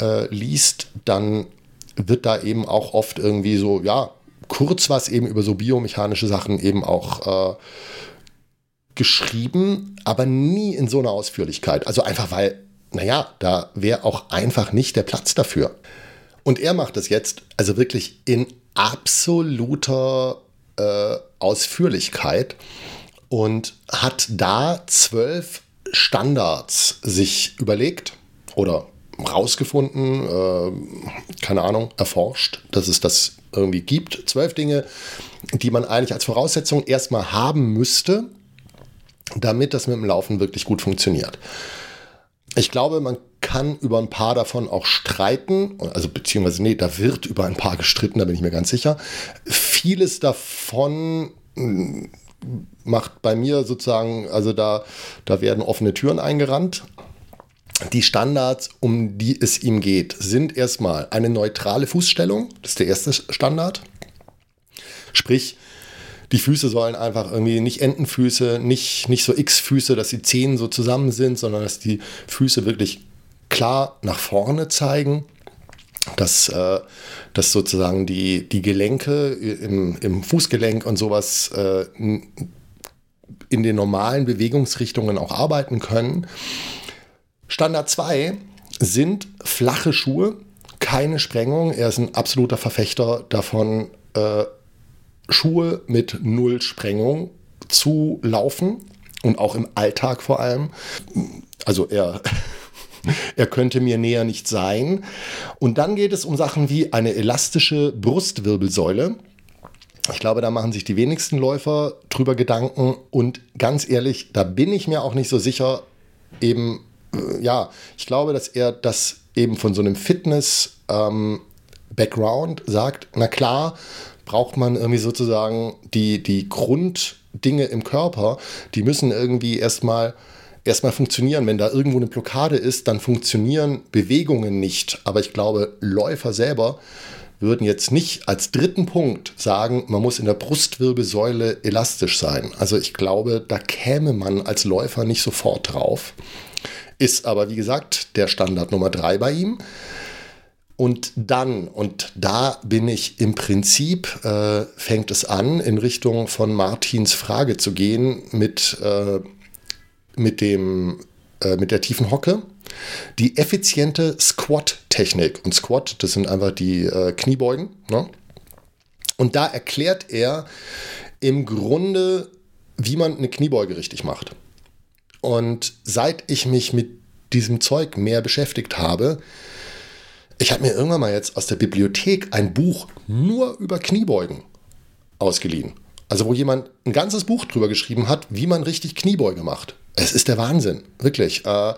äh, liest, dann wird da eben auch oft irgendwie so, ja, kurz was eben über so biomechanische Sachen eben auch äh, geschrieben, aber nie in so einer Ausführlichkeit. Also einfach weil, naja, da wäre auch einfach nicht der Platz dafür. Und er macht das jetzt also wirklich in absoluter äh, Ausführlichkeit und hat da zwölf Standards sich überlegt oder rausgefunden, äh, keine Ahnung, erforscht, dass es das irgendwie gibt. Zwölf Dinge, die man eigentlich als Voraussetzung erstmal haben müsste, damit das mit dem Laufen wirklich gut funktioniert. Ich glaube, man kann über ein paar davon auch streiten, also beziehungsweise, nee, da wird über ein paar gestritten, da bin ich mir ganz sicher. Vieles davon hm, macht bei mir sozusagen, also da, da werden offene Türen eingerannt. Die Standards, um die es ihm geht, sind erstmal eine neutrale Fußstellung. Das ist der erste Standard. Sprich, die Füße sollen einfach irgendwie nicht Entenfüße, nicht, nicht so X-Füße, dass die Zehen so zusammen sind, sondern dass die Füße wirklich klar nach vorne zeigen. Dass, äh, dass sozusagen die, die Gelenke im, im Fußgelenk und sowas äh, in den normalen Bewegungsrichtungen auch arbeiten können. Standard 2 sind flache Schuhe, keine Sprengung. Er ist ein absoluter Verfechter davon, äh, Schuhe mit null Sprengung zu laufen und auch im Alltag vor allem. Also er, er könnte mir näher nicht sein. Und dann geht es um Sachen wie eine elastische Brustwirbelsäule. Ich glaube, da machen sich die wenigsten Läufer drüber Gedanken. Und ganz ehrlich, da bin ich mir auch nicht so sicher, eben ja, ich glaube, dass er das eben von so einem Fitness-Background ähm, sagt, na klar, braucht man irgendwie sozusagen die, die Grunddinge im Körper, die müssen irgendwie erstmal erstmal funktionieren. Wenn da irgendwo eine Blockade ist, dann funktionieren Bewegungen nicht. Aber ich glaube, Läufer selber würden jetzt nicht als dritten Punkt sagen, man muss in der Brustwirbelsäule elastisch sein. Also ich glaube, da käme man als Läufer nicht sofort drauf. Ist aber, wie gesagt, der Standard Nummer drei bei ihm. und dann, und da bin ich im Prinzip, äh, fängt es an, in Richtung von Martins Frage zu gehen mit, äh, mit, dem, äh, mit der tiefen Hocke. Die effiziente Squat-Technik. Und Squat, das sind einfach die äh, Kniebeugen. Ne? Und da erklärt er im Grunde, wie man eine Kniebeuge richtig macht. Und seit ich mich mit diesem Zeug mehr beschäftigt habe, ich habe mir irgendwann mal jetzt aus der Bibliothek ein Buch nur über Kniebeugen ausgeliehen. Also wo jemand ein ganzes Buch drüber geschrieben hat, wie man richtig Kniebeuge macht. Es ist der Wahnsinn, wirklich. Äh,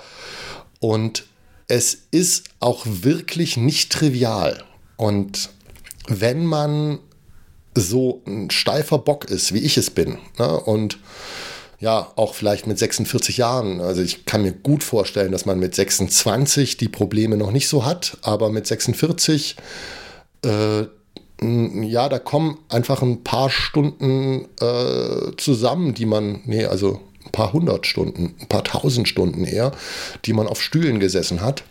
und es ist auch wirklich nicht trivial. Und wenn man so ein steifer Bock ist, wie ich es bin, ne, und ja, auch vielleicht mit 46 Jahren. Also ich kann mir gut vorstellen, dass man mit 26 die Probleme noch nicht so hat, aber mit 46, äh, ja, da kommen einfach ein paar Stunden äh, zusammen, die man, nee, also ein paar hundert Stunden, ein paar tausend Stunden eher, die man auf Stühlen gesessen hat.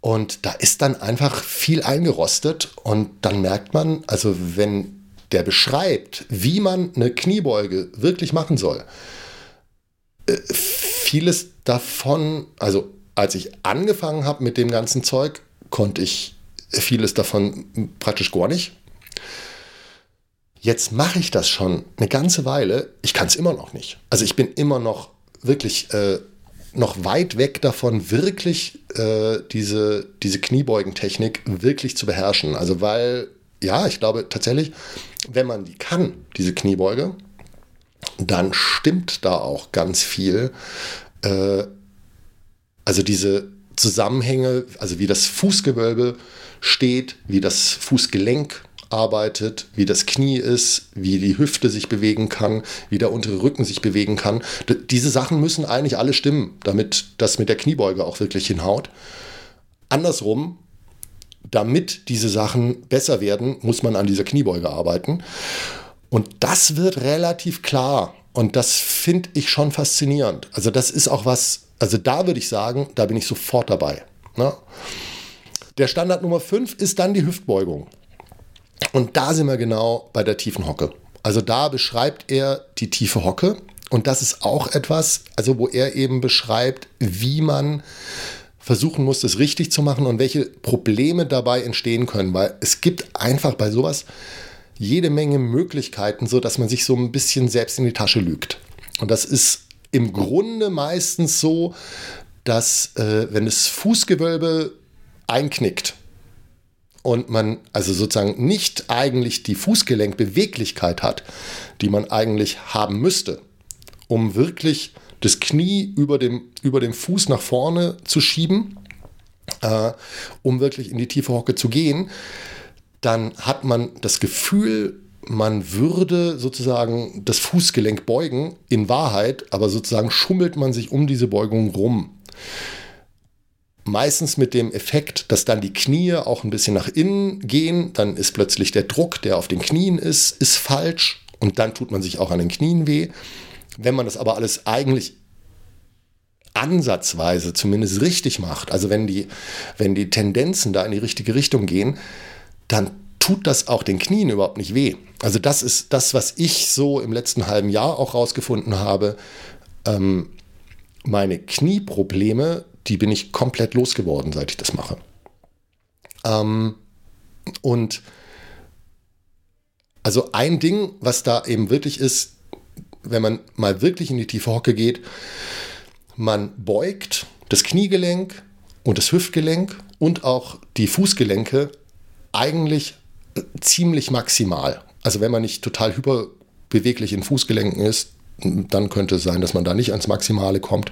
Und da ist dann einfach viel eingerostet und dann merkt man, also wenn der beschreibt, wie man eine Kniebeuge wirklich machen soll, äh, vieles davon, also als ich angefangen habe mit dem ganzen Zeug, konnte ich vieles davon praktisch gar nicht. Jetzt mache ich das schon eine ganze Weile. Ich kann es immer noch nicht. Also ich bin immer noch wirklich äh, noch weit weg davon, wirklich äh, diese, diese Kniebeugentechnik wirklich zu beherrschen. Also weil, ja, ich glaube tatsächlich, wenn man die kann, diese Kniebeuge, dann stimmt da auch ganz viel. Äh, also diese Zusammenhänge, also wie das Fußgewölbe steht, wie das Fußgelenk arbeitet, wie das Knie ist, wie die Hüfte sich bewegen kann, wie der untere Rücken sich bewegen kann. D diese Sachen müssen eigentlich alle stimmen, damit das mit der Kniebeuge auch wirklich hinhaut. Andersrum damit diese Sachen besser werden, muss man an dieser Kniebeuge arbeiten. Und das wird relativ klar. Und das finde ich schon faszinierend. Also das ist auch was, also da würde ich sagen, da bin ich sofort dabei. Ne? Der Standard Nummer 5 ist dann die Hüftbeugung. Und da sind wir genau bei der tiefen Hocke. Also da beschreibt er die tiefe Hocke. Und das ist auch etwas, also wo er eben beschreibt, wie man versuchen muss, das richtig zu machen und welche Probleme dabei entstehen können. Weil es gibt einfach bei sowas jede Menge Möglichkeiten, so dass man sich so ein bisschen selbst in die Tasche lügt. Und das ist im Grunde meistens so, dass äh, wenn das Fußgewölbe einknickt und man also sozusagen nicht eigentlich die Fußgelenkbeweglichkeit hat, die man eigentlich haben müsste, um wirklich das Knie über dem, über dem Fuß nach vorne zu schieben, äh, um wirklich in die tiefe Hocke zu gehen, dann hat man das Gefühl, man würde sozusagen das Fußgelenk beugen, in Wahrheit, aber sozusagen schummelt man sich um diese Beugung rum. Meistens mit dem Effekt, dass dann die Knie auch ein bisschen nach innen gehen, dann ist plötzlich der Druck, der auf den Knien ist, ist falsch und dann tut man sich auch an den Knien weh. Wenn man das aber alles eigentlich ansatzweise zumindest richtig macht, also wenn die, wenn die Tendenzen da in die richtige Richtung gehen, dann tut das auch den Knien überhaupt nicht weh. Also das ist das, was ich so im letzten halben Jahr auch rausgefunden habe. Ähm, meine Knieprobleme, die bin ich komplett losgeworden, seit ich das mache. Ähm, und also ein Ding, was da eben wirklich ist, wenn man mal wirklich in die tiefe Hocke geht, man beugt das Kniegelenk und das Hüftgelenk und auch die Fußgelenke eigentlich ziemlich maximal. Also wenn man nicht total hyperbeweglich in Fußgelenken ist, dann könnte es sein, dass man da nicht ans Maximale kommt.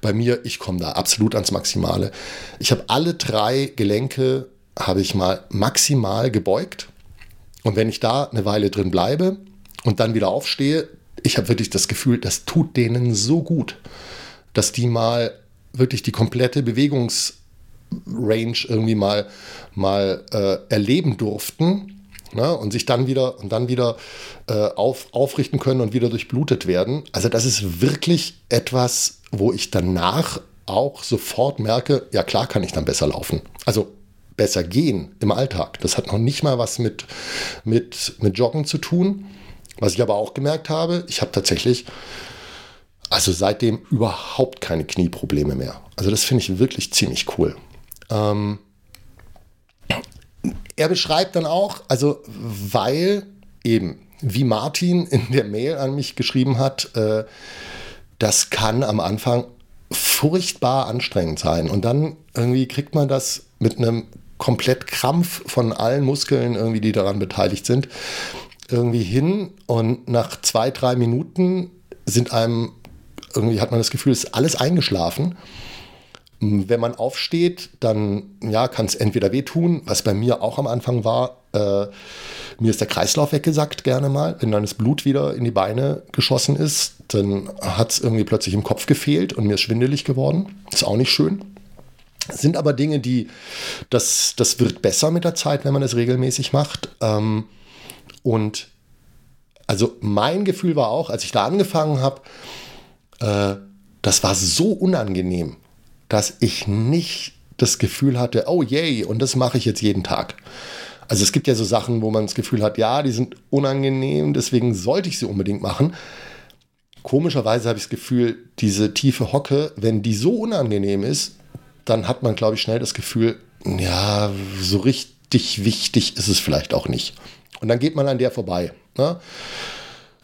Bei mir, ich komme da absolut ans Maximale. Ich habe alle drei Gelenke, habe ich mal maximal gebeugt. Und wenn ich da eine Weile drin bleibe und dann wieder aufstehe, ich habe wirklich das Gefühl, das tut denen so gut, dass die mal wirklich die komplette Bewegungsrange irgendwie mal, mal äh, erleben durften ne? und sich dann wieder und dann wieder äh, auf, aufrichten können und wieder durchblutet werden. Also das ist wirklich etwas, wo ich danach auch sofort merke, ja klar kann ich dann besser laufen. Also besser gehen im Alltag. Das hat noch nicht mal was mit, mit, mit Joggen zu tun. Was ich aber auch gemerkt habe, ich habe tatsächlich also seitdem überhaupt keine Knieprobleme mehr. Also das finde ich wirklich ziemlich cool. Ähm, er beschreibt dann auch, also weil eben, wie Martin in der Mail an mich geschrieben hat, äh, das kann am Anfang furchtbar anstrengend sein. Und dann irgendwie kriegt man das mit einem komplett Krampf von allen Muskeln, irgendwie, die daran beteiligt sind, irgendwie hin. Und nach zwei, drei Minuten sind einem irgendwie hat man das Gefühl, es ist alles eingeschlafen. Wenn man aufsteht, dann ja, kann es entweder wehtun, was bei mir auch am Anfang war. Äh, mir ist der Kreislauf weggesackt gerne mal. Wenn dann das Blut wieder in die Beine geschossen ist, dann hat es irgendwie plötzlich im Kopf gefehlt und mir ist schwindelig geworden. Ist auch nicht schön. Sind aber Dinge, die, das, das wird besser mit der Zeit, wenn man es regelmäßig macht. Ähm, und also mein Gefühl war auch, als ich da angefangen habe, äh, das war so unangenehm, dass ich nicht das Gefühl hatte, oh yay, und das mache ich jetzt jeden Tag. Also es gibt ja so Sachen, wo man das Gefühl hat, ja, die sind unangenehm, deswegen sollte ich sie unbedingt machen. Komischerweise habe ich das Gefühl, diese tiefe Hocke, wenn die so unangenehm ist, dann hat man, glaube ich, schnell das Gefühl, ja, so richtig wichtig ist es vielleicht auch nicht. Und dann geht man an der vorbei. Ne?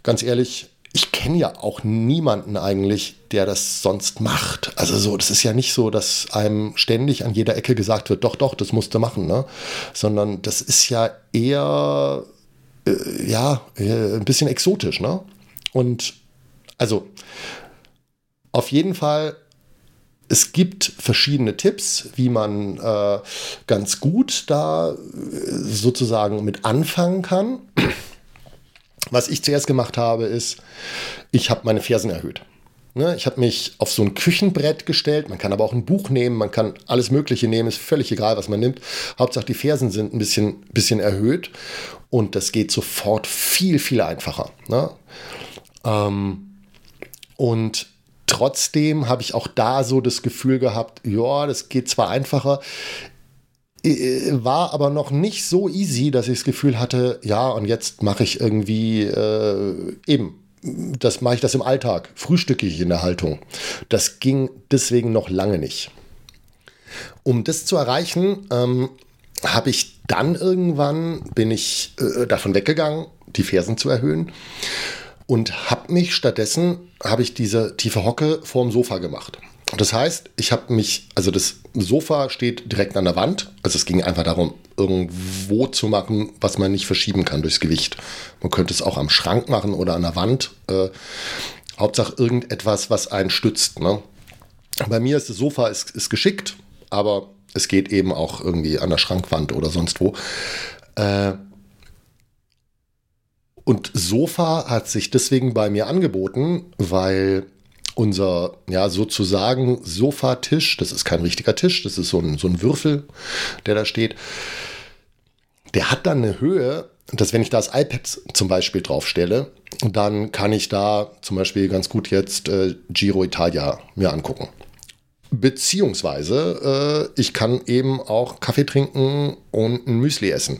Ganz ehrlich, ich kenne ja auch niemanden eigentlich, der das sonst macht. Also so, das ist ja nicht so, dass einem ständig an jeder Ecke gesagt wird, doch, doch, das musst du machen, ne? Sondern das ist ja eher, äh, ja, äh, ein bisschen exotisch, ne? Und also, auf jeden Fall es gibt verschiedene Tipps, wie man äh, ganz gut da äh, sozusagen mit anfangen kann. Was ich zuerst gemacht habe, ist, ich habe meine Fersen erhöht. Ne, ich habe mich auf so ein Küchenbrett gestellt. Man kann aber auch ein Buch nehmen, man kann alles Mögliche nehmen, ist völlig egal, was man nimmt. Hauptsache die Fersen sind ein bisschen, bisschen erhöht und das geht sofort viel, viel einfacher. Ne? Ähm, und trotzdem habe ich auch da so das Gefühl gehabt, ja, das geht zwar einfacher, war aber noch nicht so easy, dass ich das Gefühl hatte, ja, und jetzt mache ich irgendwie äh, eben. Das mache ich das im Alltag, frühstücke ich in der Haltung. Das ging deswegen noch lange nicht. Um das zu erreichen, ähm, habe ich dann irgendwann, bin ich äh, davon weggegangen, die Fersen zu erhöhen und habe mich stattdessen, habe ich diese tiefe Hocke vorm Sofa gemacht. Das heißt, ich habe mich, also das Sofa steht direkt an der Wand. Also es ging einfach darum, irgendwo zu machen, was man nicht verschieben kann durchs Gewicht. Man könnte es auch am Schrank machen oder an der Wand. Äh, Hauptsache irgendetwas, was einen stützt. Ne? Bei mir ist das Sofa ist, ist geschickt, aber es geht eben auch irgendwie an der Schrankwand oder sonst wo. Äh, und Sofa hat sich deswegen bei mir angeboten, weil unser, ja, sozusagen Sofatisch, das ist kein richtiger Tisch, das ist so ein, so ein Würfel, der da steht, der hat dann eine Höhe, dass wenn ich da das iPad zum Beispiel draufstelle, dann kann ich da zum Beispiel ganz gut jetzt äh, Giro Italia mir angucken. Beziehungsweise äh, ich kann eben auch Kaffee trinken und ein Müsli essen.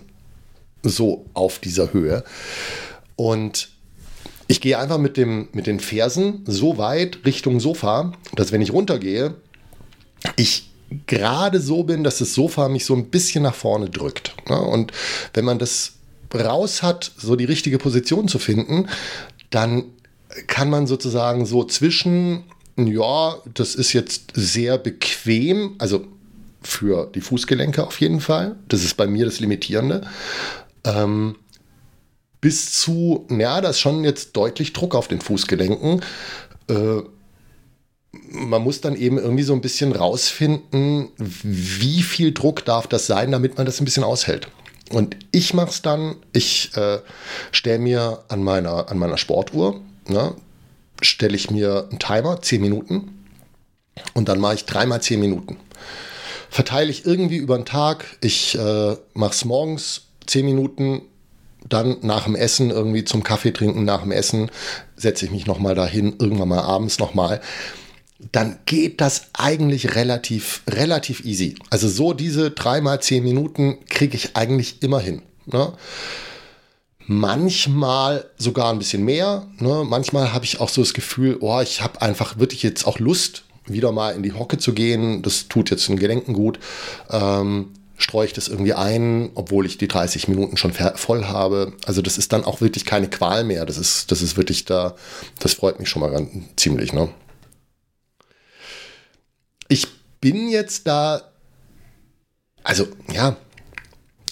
So auf dieser Höhe. Und ich gehe einfach mit, dem, mit den Fersen so weit Richtung Sofa, dass wenn ich runtergehe, ich gerade so bin, dass das Sofa mich so ein bisschen nach vorne drückt. Und wenn man das raus hat, so die richtige Position zu finden, dann kann man sozusagen so zwischen, ja, das ist jetzt sehr bequem, also für die Fußgelenke auf jeden Fall, das ist bei mir das Limitierende, ähm, bis zu, ja, da ist schon jetzt deutlich Druck auf den Fußgelenken. Äh, man muss dann eben irgendwie so ein bisschen rausfinden, wie viel Druck darf das sein, damit man das ein bisschen aushält. Und ich mache es dann, ich äh, stelle mir an meiner, an meiner Sportuhr, ne, stelle ich mir einen Timer, 10 Minuten, und dann mache ich dreimal 10 Minuten. Verteile ich irgendwie über den Tag, ich äh, mache es morgens 10 Minuten, dann nach dem Essen irgendwie zum Kaffee trinken, nach dem Essen setze ich mich nochmal dahin, irgendwann mal abends nochmal. dann geht das eigentlich relativ, relativ easy. Also so diese dreimal zehn Minuten kriege ich eigentlich immer hin. Ne? Manchmal sogar ein bisschen mehr. Ne? Manchmal habe ich auch so das Gefühl, oh, ich habe einfach wirklich jetzt auch Lust, wieder mal in die Hocke zu gehen. Das tut jetzt den Gelenken gut. Ähm, streue ich das irgendwie ein, obwohl ich die 30 Minuten schon voll habe. Also das ist dann auch wirklich keine Qual mehr. Das ist, das ist wirklich da, das freut mich schon mal ganz, ziemlich. Ne? Ich bin jetzt da, also ja,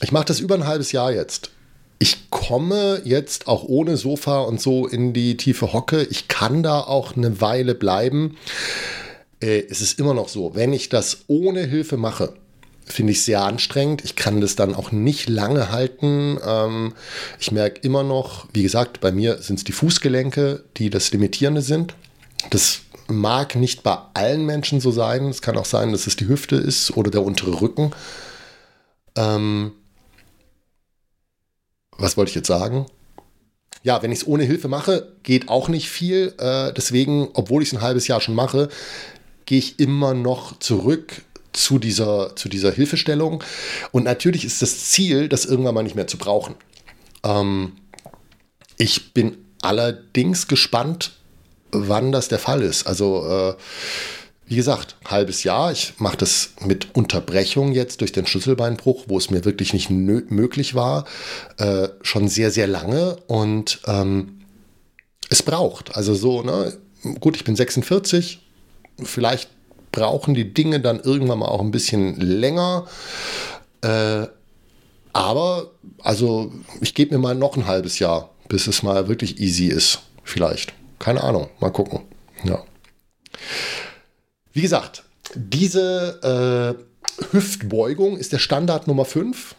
ich mache das über ein halbes Jahr jetzt. Ich komme jetzt auch ohne Sofa und so in die tiefe Hocke. Ich kann da auch eine Weile bleiben. Äh, es ist immer noch so, wenn ich das ohne Hilfe mache, finde ich sehr anstrengend. Ich kann das dann auch nicht lange halten. Ähm, ich merke immer noch, wie gesagt, bei mir sind es die Fußgelenke, die das Limitierende sind. Das mag nicht bei allen Menschen so sein. Es kann auch sein, dass es die Hüfte ist oder der untere Rücken. Ähm, was wollte ich jetzt sagen? Ja, wenn ich es ohne Hilfe mache, geht auch nicht viel. Äh, deswegen, obwohl ich es ein halbes Jahr schon mache, gehe ich immer noch zurück zu dieser, zu dieser Hilfestellung. Und natürlich ist das Ziel, das irgendwann mal nicht mehr zu brauchen. Ähm, ich bin allerdings gespannt, wann das der Fall ist. Also, äh, wie gesagt, halbes Jahr. Ich mache das mit Unterbrechung jetzt durch den Schlüsselbeinbruch, wo es mir wirklich nicht möglich war, äh, schon sehr, sehr lange. Und ähm, es braucht. Also so, ne? Gut, ich bin 46. Vielleicht brauchen die Dinge dann irgendwann mal auch ein bisschen länger. Äh, aber, also, ich gebe mir mal noch ein halbes Jahr, bis es mal wirklich easy ist. Vielleicht. Keine Ahnung. Mal gucken. Ja. Wie gesagt, diese äh, Hüftbeugung ist der Standard Nummer 5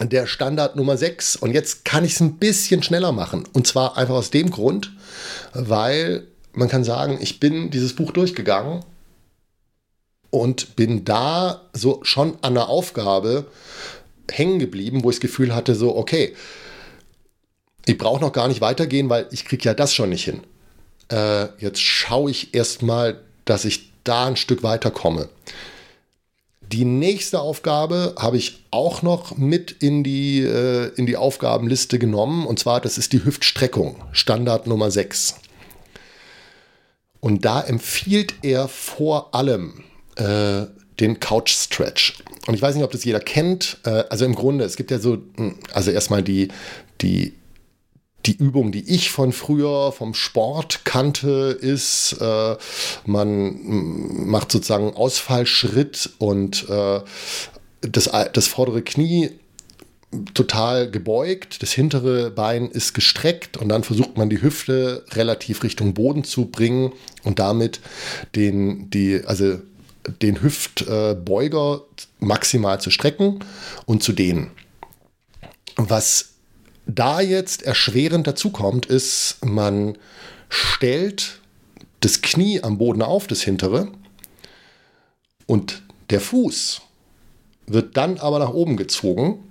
der Standard Nummer 6 und jetzt kann ich es ein bisschen schneller machen. Und zwar einfach aus dem Grund, weil man kann sagen, ich bin dieses Buch durchgegangen und bin da so schon an der Aufgabe hängen geblieben, wo ich das Gefühl hatte, so, okay, ich brauche noch gar nicht weitergehen, weil ich kriege ja das schon nicht hin. Äh, jetzt schaue ich erstmal, dass ich da ein Stück weiterkomme. Die nächste Aufgabe habe ich auch noch mit in die, äh, in die Aufgabenliste genommen. Und zwar, das ist die Hüftstreckung, Standard Nummer 6. Und da empfiehlt er vor allem äh, den Couch Stretch. Und ich weiß nicht, ob das jeder kennt. Äh, also im Grunde, es gibt ja so, hm, also erstmal die, die, die Übung, die ich von früher vom Sport kannte, ist, äh, man hm, macht sozusagen Ausfallschritt und äh, das, das vordere Knie total gebeugt, das hintere Bein ist gestreckt und dann versucht man die Hüfte relativ Richtung Boden zu bringen und damit den, die, also den Hüftbeuger maximal zu strecken und zu dehnen. Was da jetzt erschwerend dazukommt, ist, man stellt das Knie am Boden auf, das hintere, und der Fuß wird dann aber nach oben gezogen.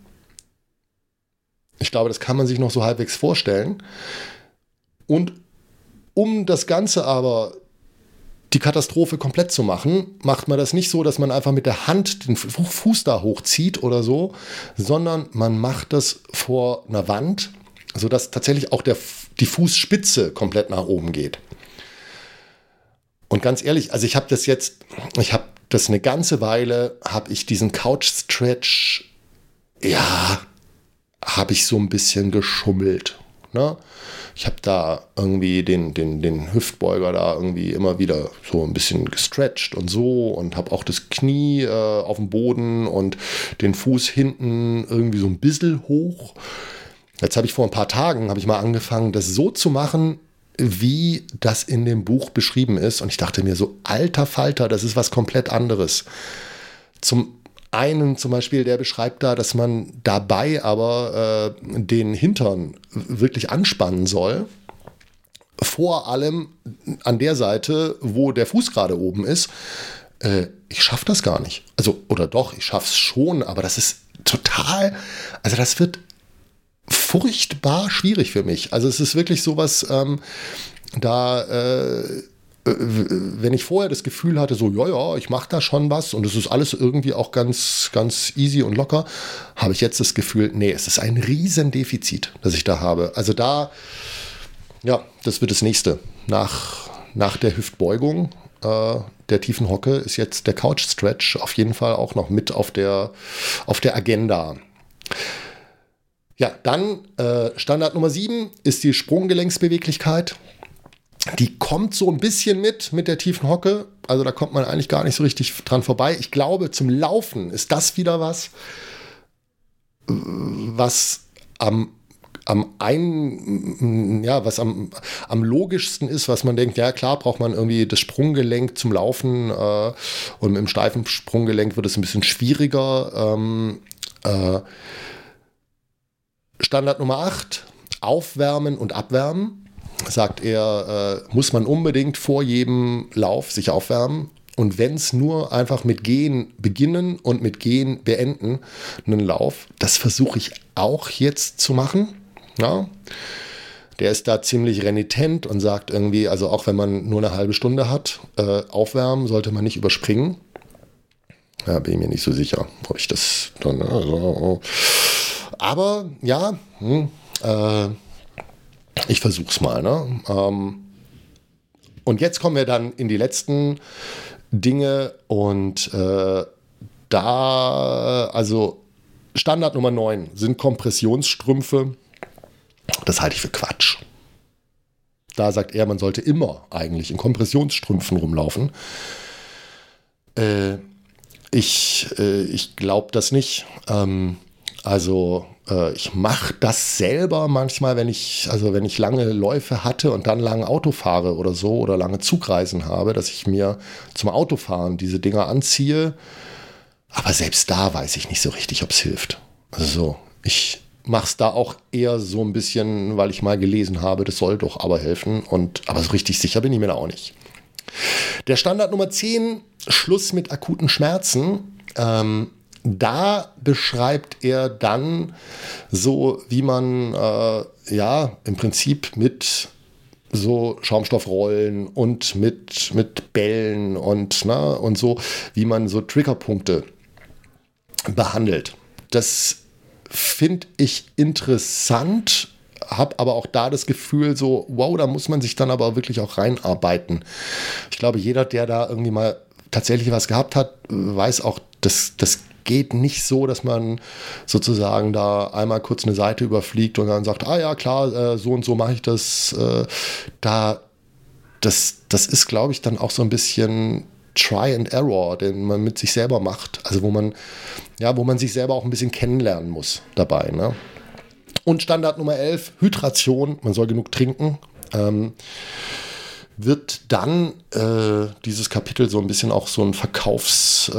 Ich glaube, das kann man sich noch so halbwegs vorstellen. Und um das Ganze aber die Katastrophe komplett zu machen, macht man das nicht so, dass man einfach mit der Hand den Fuß da hochzieht oder so, sondern man macht das vor einer Wand, sodass tatsächlich auch der, die Fußspitze komplett nach oben geht. Und ganz ehrlich, also ich habe das jetzt, ich habe das eine ganze Weile, habe ich diesen Couch Stretch, ja, habe ich so ein bisschen geschummelt. Ne? Ich habe da irgendwie den, den, den Hüftbeuger da irgendwie immer wieder so ein bisschen gestretcht und so und habe auch das Knie äh, auf dem Boden und den Fuß hinten irgendwie so ein bisschen hoch. Jetzt habe ich vor ein paar Tagen, habe ich mal angefangen, das so zu machen, wie das in dem Buch beschrieben ist. Und ich dachte mir so, alter Falter, das ist was komplett anderes. Zum einen zum Beispiel, der beschreibt da, dass man dabei aber äh, den Hintern wirklich anspannen soll. Vor allem an der Seite, wo der Fuß gerade oben ist. Äh, ich schaffe das gar nicht. Also, oder doch, ich schaffe es schon, aber das ist total, also das wird furchtbar schwierig für mich. Also es ist wirklich sowas, ähm, da äh, wenn ich vorher das Gefühl hatte, so, ja, ja, ich mache da schon was und es ist alles irgendwie auch ganz, ganz easy und locker, habe ich jetzt das Gefühl, nee, es ist ein Riesendefizit, das ich da habe. Also da, ja, das wird das nächste. Nach, nach der Hüftbeugung, äh, der tiefen Hocke, ist jetzt der Couch Stretch auf jeden Fall auch noch mit auf der, auf der Agenda. Ja, dann äh, Standard Nummer 7 ist die Sprunggelenksbeweglichkeit. Die kommt so ein bisschen mit, mit der tiefen Hocke. Also da kommt man eigentlich gar nicht so richtig dran vorbei. Ich glaube, zum Laufen ist das wieder was, was am am ein, ja, was am, am logischsten ist, was man denkt, ja klar, braucht man irgendwie das Sprunggelenk zum Laufen äh, und im steifen Sprunggelenk wird es ein bisschen schwieriger. Ähm, äh, Standard Nummer 8, aufwärmen und abwärmen sagt er, äh, muss man unbedingt vor jedem Lauf sich aufwärmen. Und wenn es nur einfach mit Gehen beginnen und mit Gehen beenden, einen Lauf, das versuche ich auch jetzt zu machen. Ja. Der ist da ziemlich renitent und sagt irgendwie, also auch wenn man nur eine halbe Stunde hat, äh, aufwärmen sollte man nicht überspringen. Ja, bin ich mir nicht so sicher, ob ich das dann. Also, aber ja, hm, äh, ich versuch's mal. Ne? Ähm, und jetzt kommen wir dann in die letzten Dinge und äh, da, also Standard Nummer 9 sind Kompressionsstrümpfe. Das halte ich für Quatsch. Da sagt er, man sollte immer eigentlich in Kompressionsstrümpfen rumlaufen. Äh, ich äh, ich glaube das nicht. Ähm, also ich mache das selber manchmal, wenn ich, also wenn ich lange Läufe hatte und dann lange Auto fahre oder so oder lange Zugreisen habe, dass ich mir zum Autofahren diese Dinger anziehe. Aber selbst da weiß ich nicht so richtig, ob es hilft. Also so, ich mache es da auch eher so ein bisschen, weil ich mal gelesen habe, das soll doch aber helfen. Und, aber so richtig sicher bin ich mir da auch nicht. Der Standard Nummer 10, Schluss mit akuten Schmerzen. Ähm, da beschreibt er dann so, wie man äh, ja im Prinzip mit so Schaumstoffrollen und mit, mit Bällen und, ne, und so, wie man so Triggerpunkte behandelt. Das finde ich interessant, habe aber auch da das Gefühl, so, wow, da muss man sich dann aber wirklich auch reinarbeiten. Ich glaube, jeder, der da irgendwie mal tatsächlich was gehabt hat, weiß auch, dass das geht nicht so, dass man sozusagen da einmal kurz eine Seite überfliegt und dann sagt, ah ja, klar, äh, so und so mache ich das. Äh, da, das, das ist, glaube ich, dann auch so ein bisschen Try and Error, den man mit sich selber macht. Also wo man, ja, wo man sich selber auch ein bisschen kennenlernen muss dabei. Ne? Und Standard Nummer 11, Hydration. Man soll genug trinken. Ähm, wird dann äh, dieses Kapitel so ein bisschen auch so ein Verkaufsding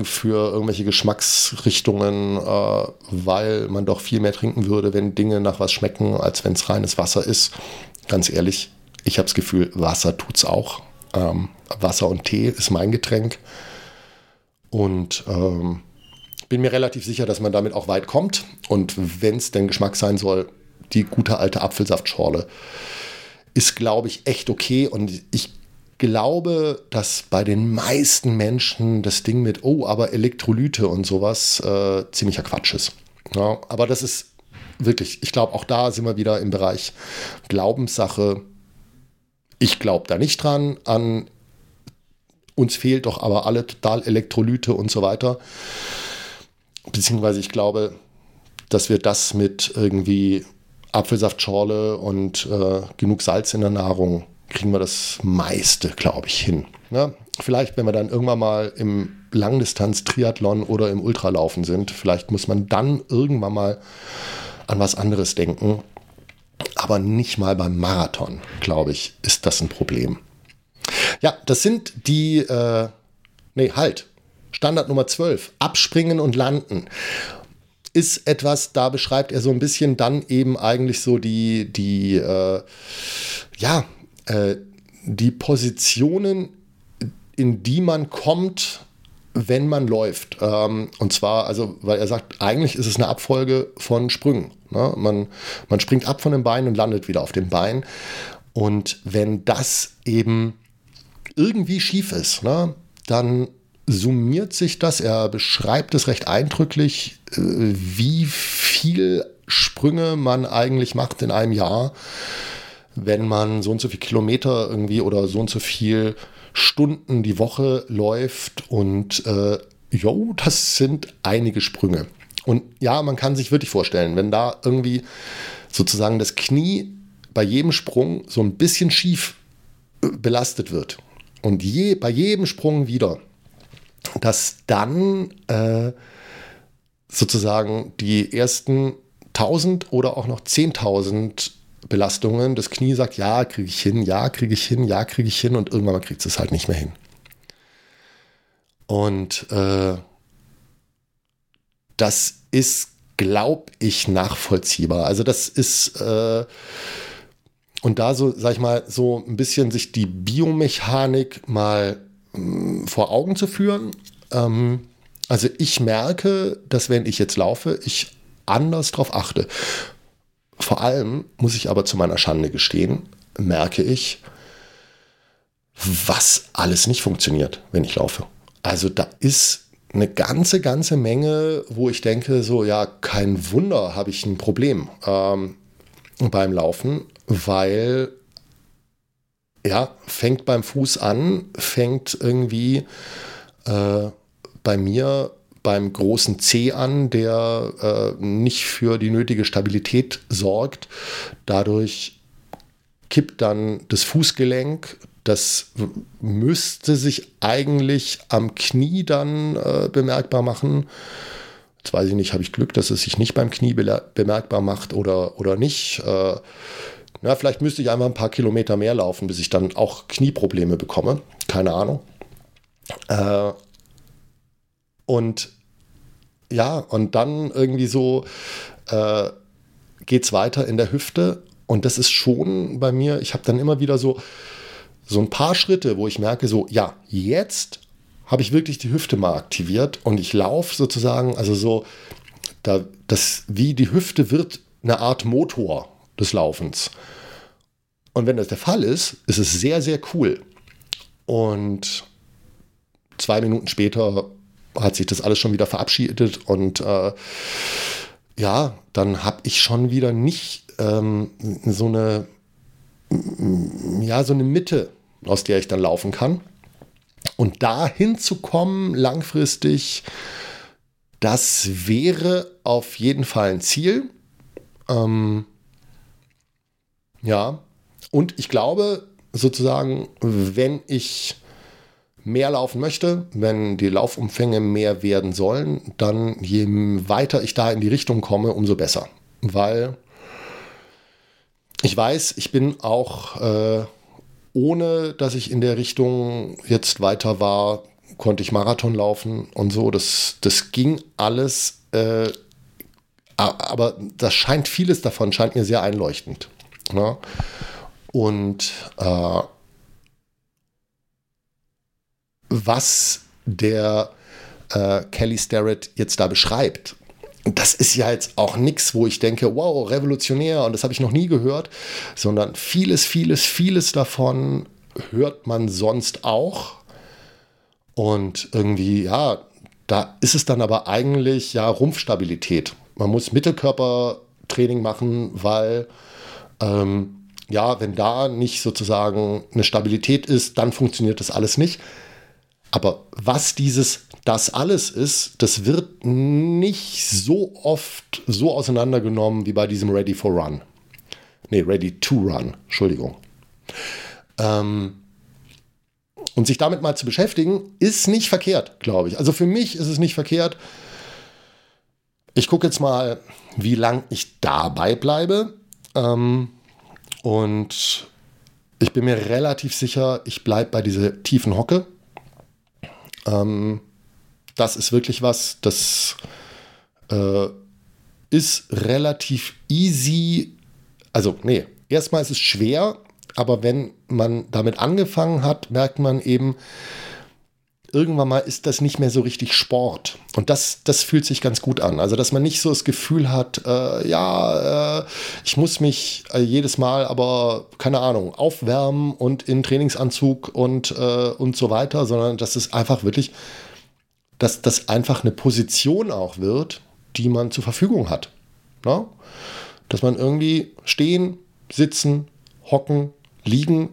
äh, für irgendwelche Geschmacksrichtungen, äh, weil man doch viel mehr trinken würde, wenn Dinge nach was schmecken, als wenn es reines Wasser ist. Ganz ehrlich, ich habe das Gefühl, Wasser tut es auch. Ähm, Wasser und Tee ist mein Getränk. Und ähm, bin mir relativ sicher, dass man damit auch weit kommt. Und wenn es denn Geschmack sein soll, die gute alte Apfelsaftschorle ist, glaube ich, echt okay. Und ich glaube, dass bei den meisten Menschen das Ding mit, oh, aber Elektrolyte und sowas äh, ziemlicher Quatsch ist. Ja, aber das ist wirklich, ich glaube, auch da sind wir wieder im Bereich Glaubenssache. Ich glaube da nicht dran, an uns fehlt doch aber alle total Elektrolyte und so weiter. Beziehungsweise ich glaube, dass wir das mit irgendwie Apfelsaftschorle und äh, genug Salz in der Nahrung kriegen wir das meiste, glaube ich, hin. Ja, vielleicht, wenn wir dann irgendwann mal im Langdistanz-Triathlon oder im Ultralaufen sind, vielleicht muss man dann irgendwann mal an was anderes denken. Aber nicht mal beim Marathon, glaube ich, ist das ein Problem. Ja, das sind die, äh, nee, halt. Standard Nummer 12, abspringen und landen ist etwas, da beschreibt er so ein bisschen dann eben eigentlich so die, die, äh, ja, äh, die Positionen, in die man kommt, wenn man läuft. Ähm, und zwar, also, weil er sagt, eigentlich ist es eine Abfolge von Sprüngen. Ne? Man, man springt ab von dem Bein und landet wieder auf dem Bein. Und wenn das eben irgendwie schief ist, ne, dann summiert sich das, er beschreibt es recht eindrücklich, äh, wie viel Sprünge man eigentlich macht in einem Jahr, wenn man so und so viele Kilometer irgendwie oder so und so viel Stunden die Woche läuft und äh, jo, das sind einige Sprünge. Und ja, man kann sich wirklich vorstellen, wenn da irgendwie sozusagen das Knie bei jedem Sprung so ein bisschen schief äh, belastet wird und je, bei jedem Sprung wieder, dass dann äh, sozusagen die ersten 1000 oder auch noch 10.000 Belastungen das Knie sagt, ja, kriege ich hin, ja, kriege ich hin, ja, kriege ich hin und irgendwann kriegt es halt nicht mehr hin. Und äh, das ist, glaube ich, nachvollziehbar. Also das ist, äh, und da so, sag ich mal, so ein bisschen sich die Biomechanik mal vor Augen zu führen. Ähm, also ich merke, dass wenn ich jetzt laufe, ich anders drauf achte. Vor allem muss ich aber zu meiner Schande gestehen, merke ich, was alles nicht funktioniert, wenn ich laufe. Also da ist eine ganze, ganze Menge, wo ich denke, so ja, kein Wunder, habe ich ein Problem ähm, beim Laufen, weil ja, fängt beim Fuß an, fängt irgendwie äh, bei mir beim großen C an, der äh, nicht für die nötige Stabilität sorgt. Dadurch kippt dann das Fußgelenk. Das müsste sich eigentlich am Knie dann äh, bemerkbar machen. Jetzt weiß ich nicht, habe ich Glück, dass es sich nicht beim Knie bemerkbar macht oder, oder nicht. Äh, na, vielleicht müsste ich einfach ein paar Kilometer mehr laufen, bis ich dann auch Knieprobleme bekomme. Keine Ahnung. Äh, und ja, und dann irgendwie so äh, geht es weiter in der Hüfte. Und das ist schon bei mir, ich habe dann immer wieder so, so ein paar Schritte, wo ich merke, so, ja, jetzt habe ich wirklich die Hüfte mal aktiviert und ich laufe sozusagen, also so, da, das, wie die Hüfte wird eine Art Motor des Laufens. Und wenn das der Fall ist, ist es sehr, sehr cool. Und zwei Minuten später hat sich das alles schon wieder verabschiedet und äh, ja, dann habe ich schon wieder nicht ähm, so eine ja so eine Mitte, aus der ich dann laufen kann. Und da hinzukommen langfristig, das wäre auf jeden Fall ein Ziel. Ähm, ja, und ich glaube sozusagen, wenn ich mehr laufen möchte, wenn die Laufumfänge mehr werden sollen, dann je weiter ich da in die Richtung komme, umso besser. Weil ich weiß, ich bin auch äh, ohne, dass ich in der Richtung jetzt weiter war, konnte ich Marathon laufen und so. Das, das ging alles. Äh, aber das scheint vieles davon, scheint mir sehr einleuchtend. Ne? Und äh, was der äh, Kelly Starrett jetzt da beschreibt. das ist ja jetzt auch nichts, wo ich denke, wow, revolutionär und das habe ich noch nie gehört, sondern vieles, vieles, vieles davon hört man sonst auch. Und irgendwie, ja, da ist es dann aber eigentlich ja Rumpfstabilität. Man muss Mittelkörpertraining machen, weil ähm, ja, wenn da nicht sozusagen eine Stabilität ist, dann funktioniert das alles nicht. Aber was dieses das alles ist, das wird nicht so oft so auseinandergenommen wie bei diesem Ready for Run. Nee, Ready to Run, Entschuldigung. Ähm, und sich damit mal zu beschäftigen, ist nicht verkehrt, glaube ich. Also für mich ist es nicht verkehrt. Ich gucke jetzt mal, wie lange ich dabei bleibe. Ähm, und ich bin mir relativ sicher, ich bleibe bei dieser tiefen Hocke. Ähm, das ist wirklich was, das äh, ist relativ easy. Also, nee, erstmal ist es schwer, aber wenn man damit angefangen hat, merkt man eben, irgendwann mal ist das nicht mehr so richtig Sport. Und das, das fühlt sich ganz gut an. Also, dass man nicht so das Gefühl hat, äh, ja, äh, ich muss mich äh, jedes Mal aber, keine Ahnung, aufwärmen und in Trainingsanzug und, äh, und so weiter, sondern dass es einfach wirklich, dass das einfach eine Position auch wird, die man zur Verfügung hat. Na? Ne? Dass man irgendwie stehen, sitzen, hocken, liegen,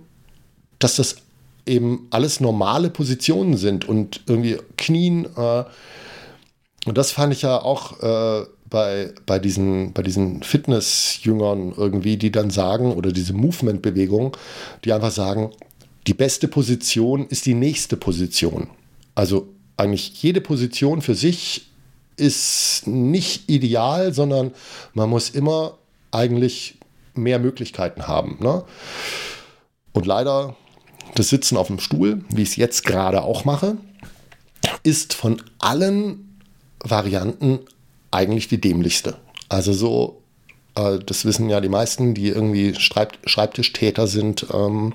dass das eben alles normale Positionen sind und irgendwie Knien. Äh, und das fand ich ja auch äh, bei, bei diesen, bei diesen Fitness-Jüngern irgendwie, die dann sagen, oder diese Movement-Bewegung, die einfach sagen, die beste Position ist die nächste Position. Also eigentlich jede Position für sich ist nicht ideal, sondern man muss immer eigentlich mehr Möglichkeiten haben. Ne? Und leider das Sitzen auf dem Stuhl, wie ich es jetzt gerade auch mache, ist von allen Varianten eigentlich die dämlichste. Also so, äh, das wissen ja die meisten, die irgendwie Schreib Schreibtischtäter sind, ähm,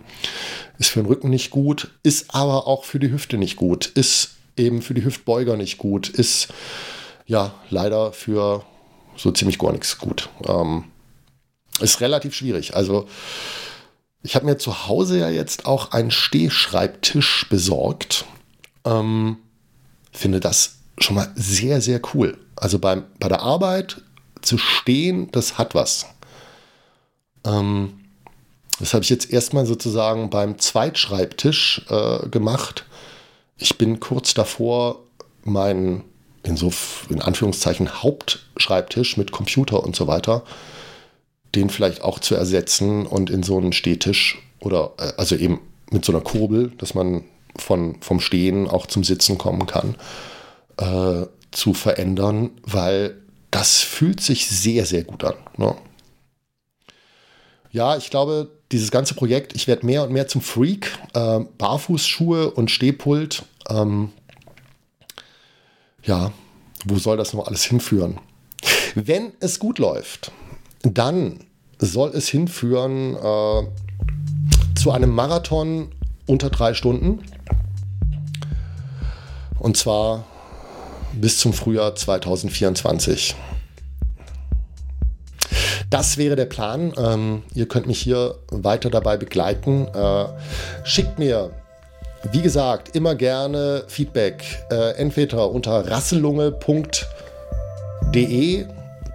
ist für den Rücken nicht gut, ist aber auch für die Hüfte nicht gut, ist eben für die Hüftbeuger nicht gut, ist ja leider für so ziemlich gar nichts gut. Ähm, ist relativ schwierig. Also ich habe mir zu Hause ja jetzt auch einen Stehschreibtisch besorgt. Ähm, finde das schon mal sehr, sehr cool. Also beim, bei der Arbeit zu stehen, das hat was. Ähm, das habe ich jetzt erstmal sozusagen beim Zweitschreibtisch äh, gemacht. Ich bin kurz davor, meinen in so in Anführungszeichen Hauptschreibtisch mit Computer und so weiter den vielleicht auch zu ersetzen und in so einen Stehtisch oder äh, also eben mit so einer Kurbel, dass man von, vom Stehen auch zum Sitzen kommen kann, äh, zu verändern, weil das fühlt sich sehr, sehr gut an. Ne? Ja, ich glaube, dieses ganze Projekt, ich werde mehr und mehr zum Freak. Äh, Barfußschuhe und Stehpult. Ähm, ja, wo soll das noch alles hinführen? Wenn es gut läuft, dann soll es hinführen äh, zu einem Marathon unter drei Stunden. Und zwar bis zum Frühjahr 2024. Das wäre der Plan. Ähm, ihr könnt mich hier weiter dabei begleiten. Äh, schickt mir, wie gesagt, immer gerne Feedback. Äh, entweder unter rasselunge.de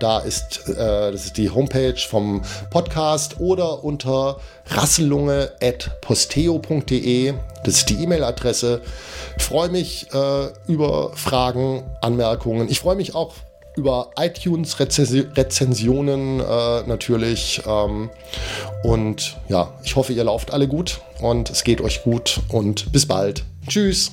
da ist, äh, das ist die Homepage vom Podcast oder unter rasselunge.posteo.de. Das ist die E-Mail-Adresse. Freue mich äh, über Fragen, Anmerkungen. Ich freue mich auch über iTunes-Rezensionen äh, natürlich. Ähm, und ja, ich hoffe, ihr lauft alle gut und es geht euch gut und bis bald. Tschüss.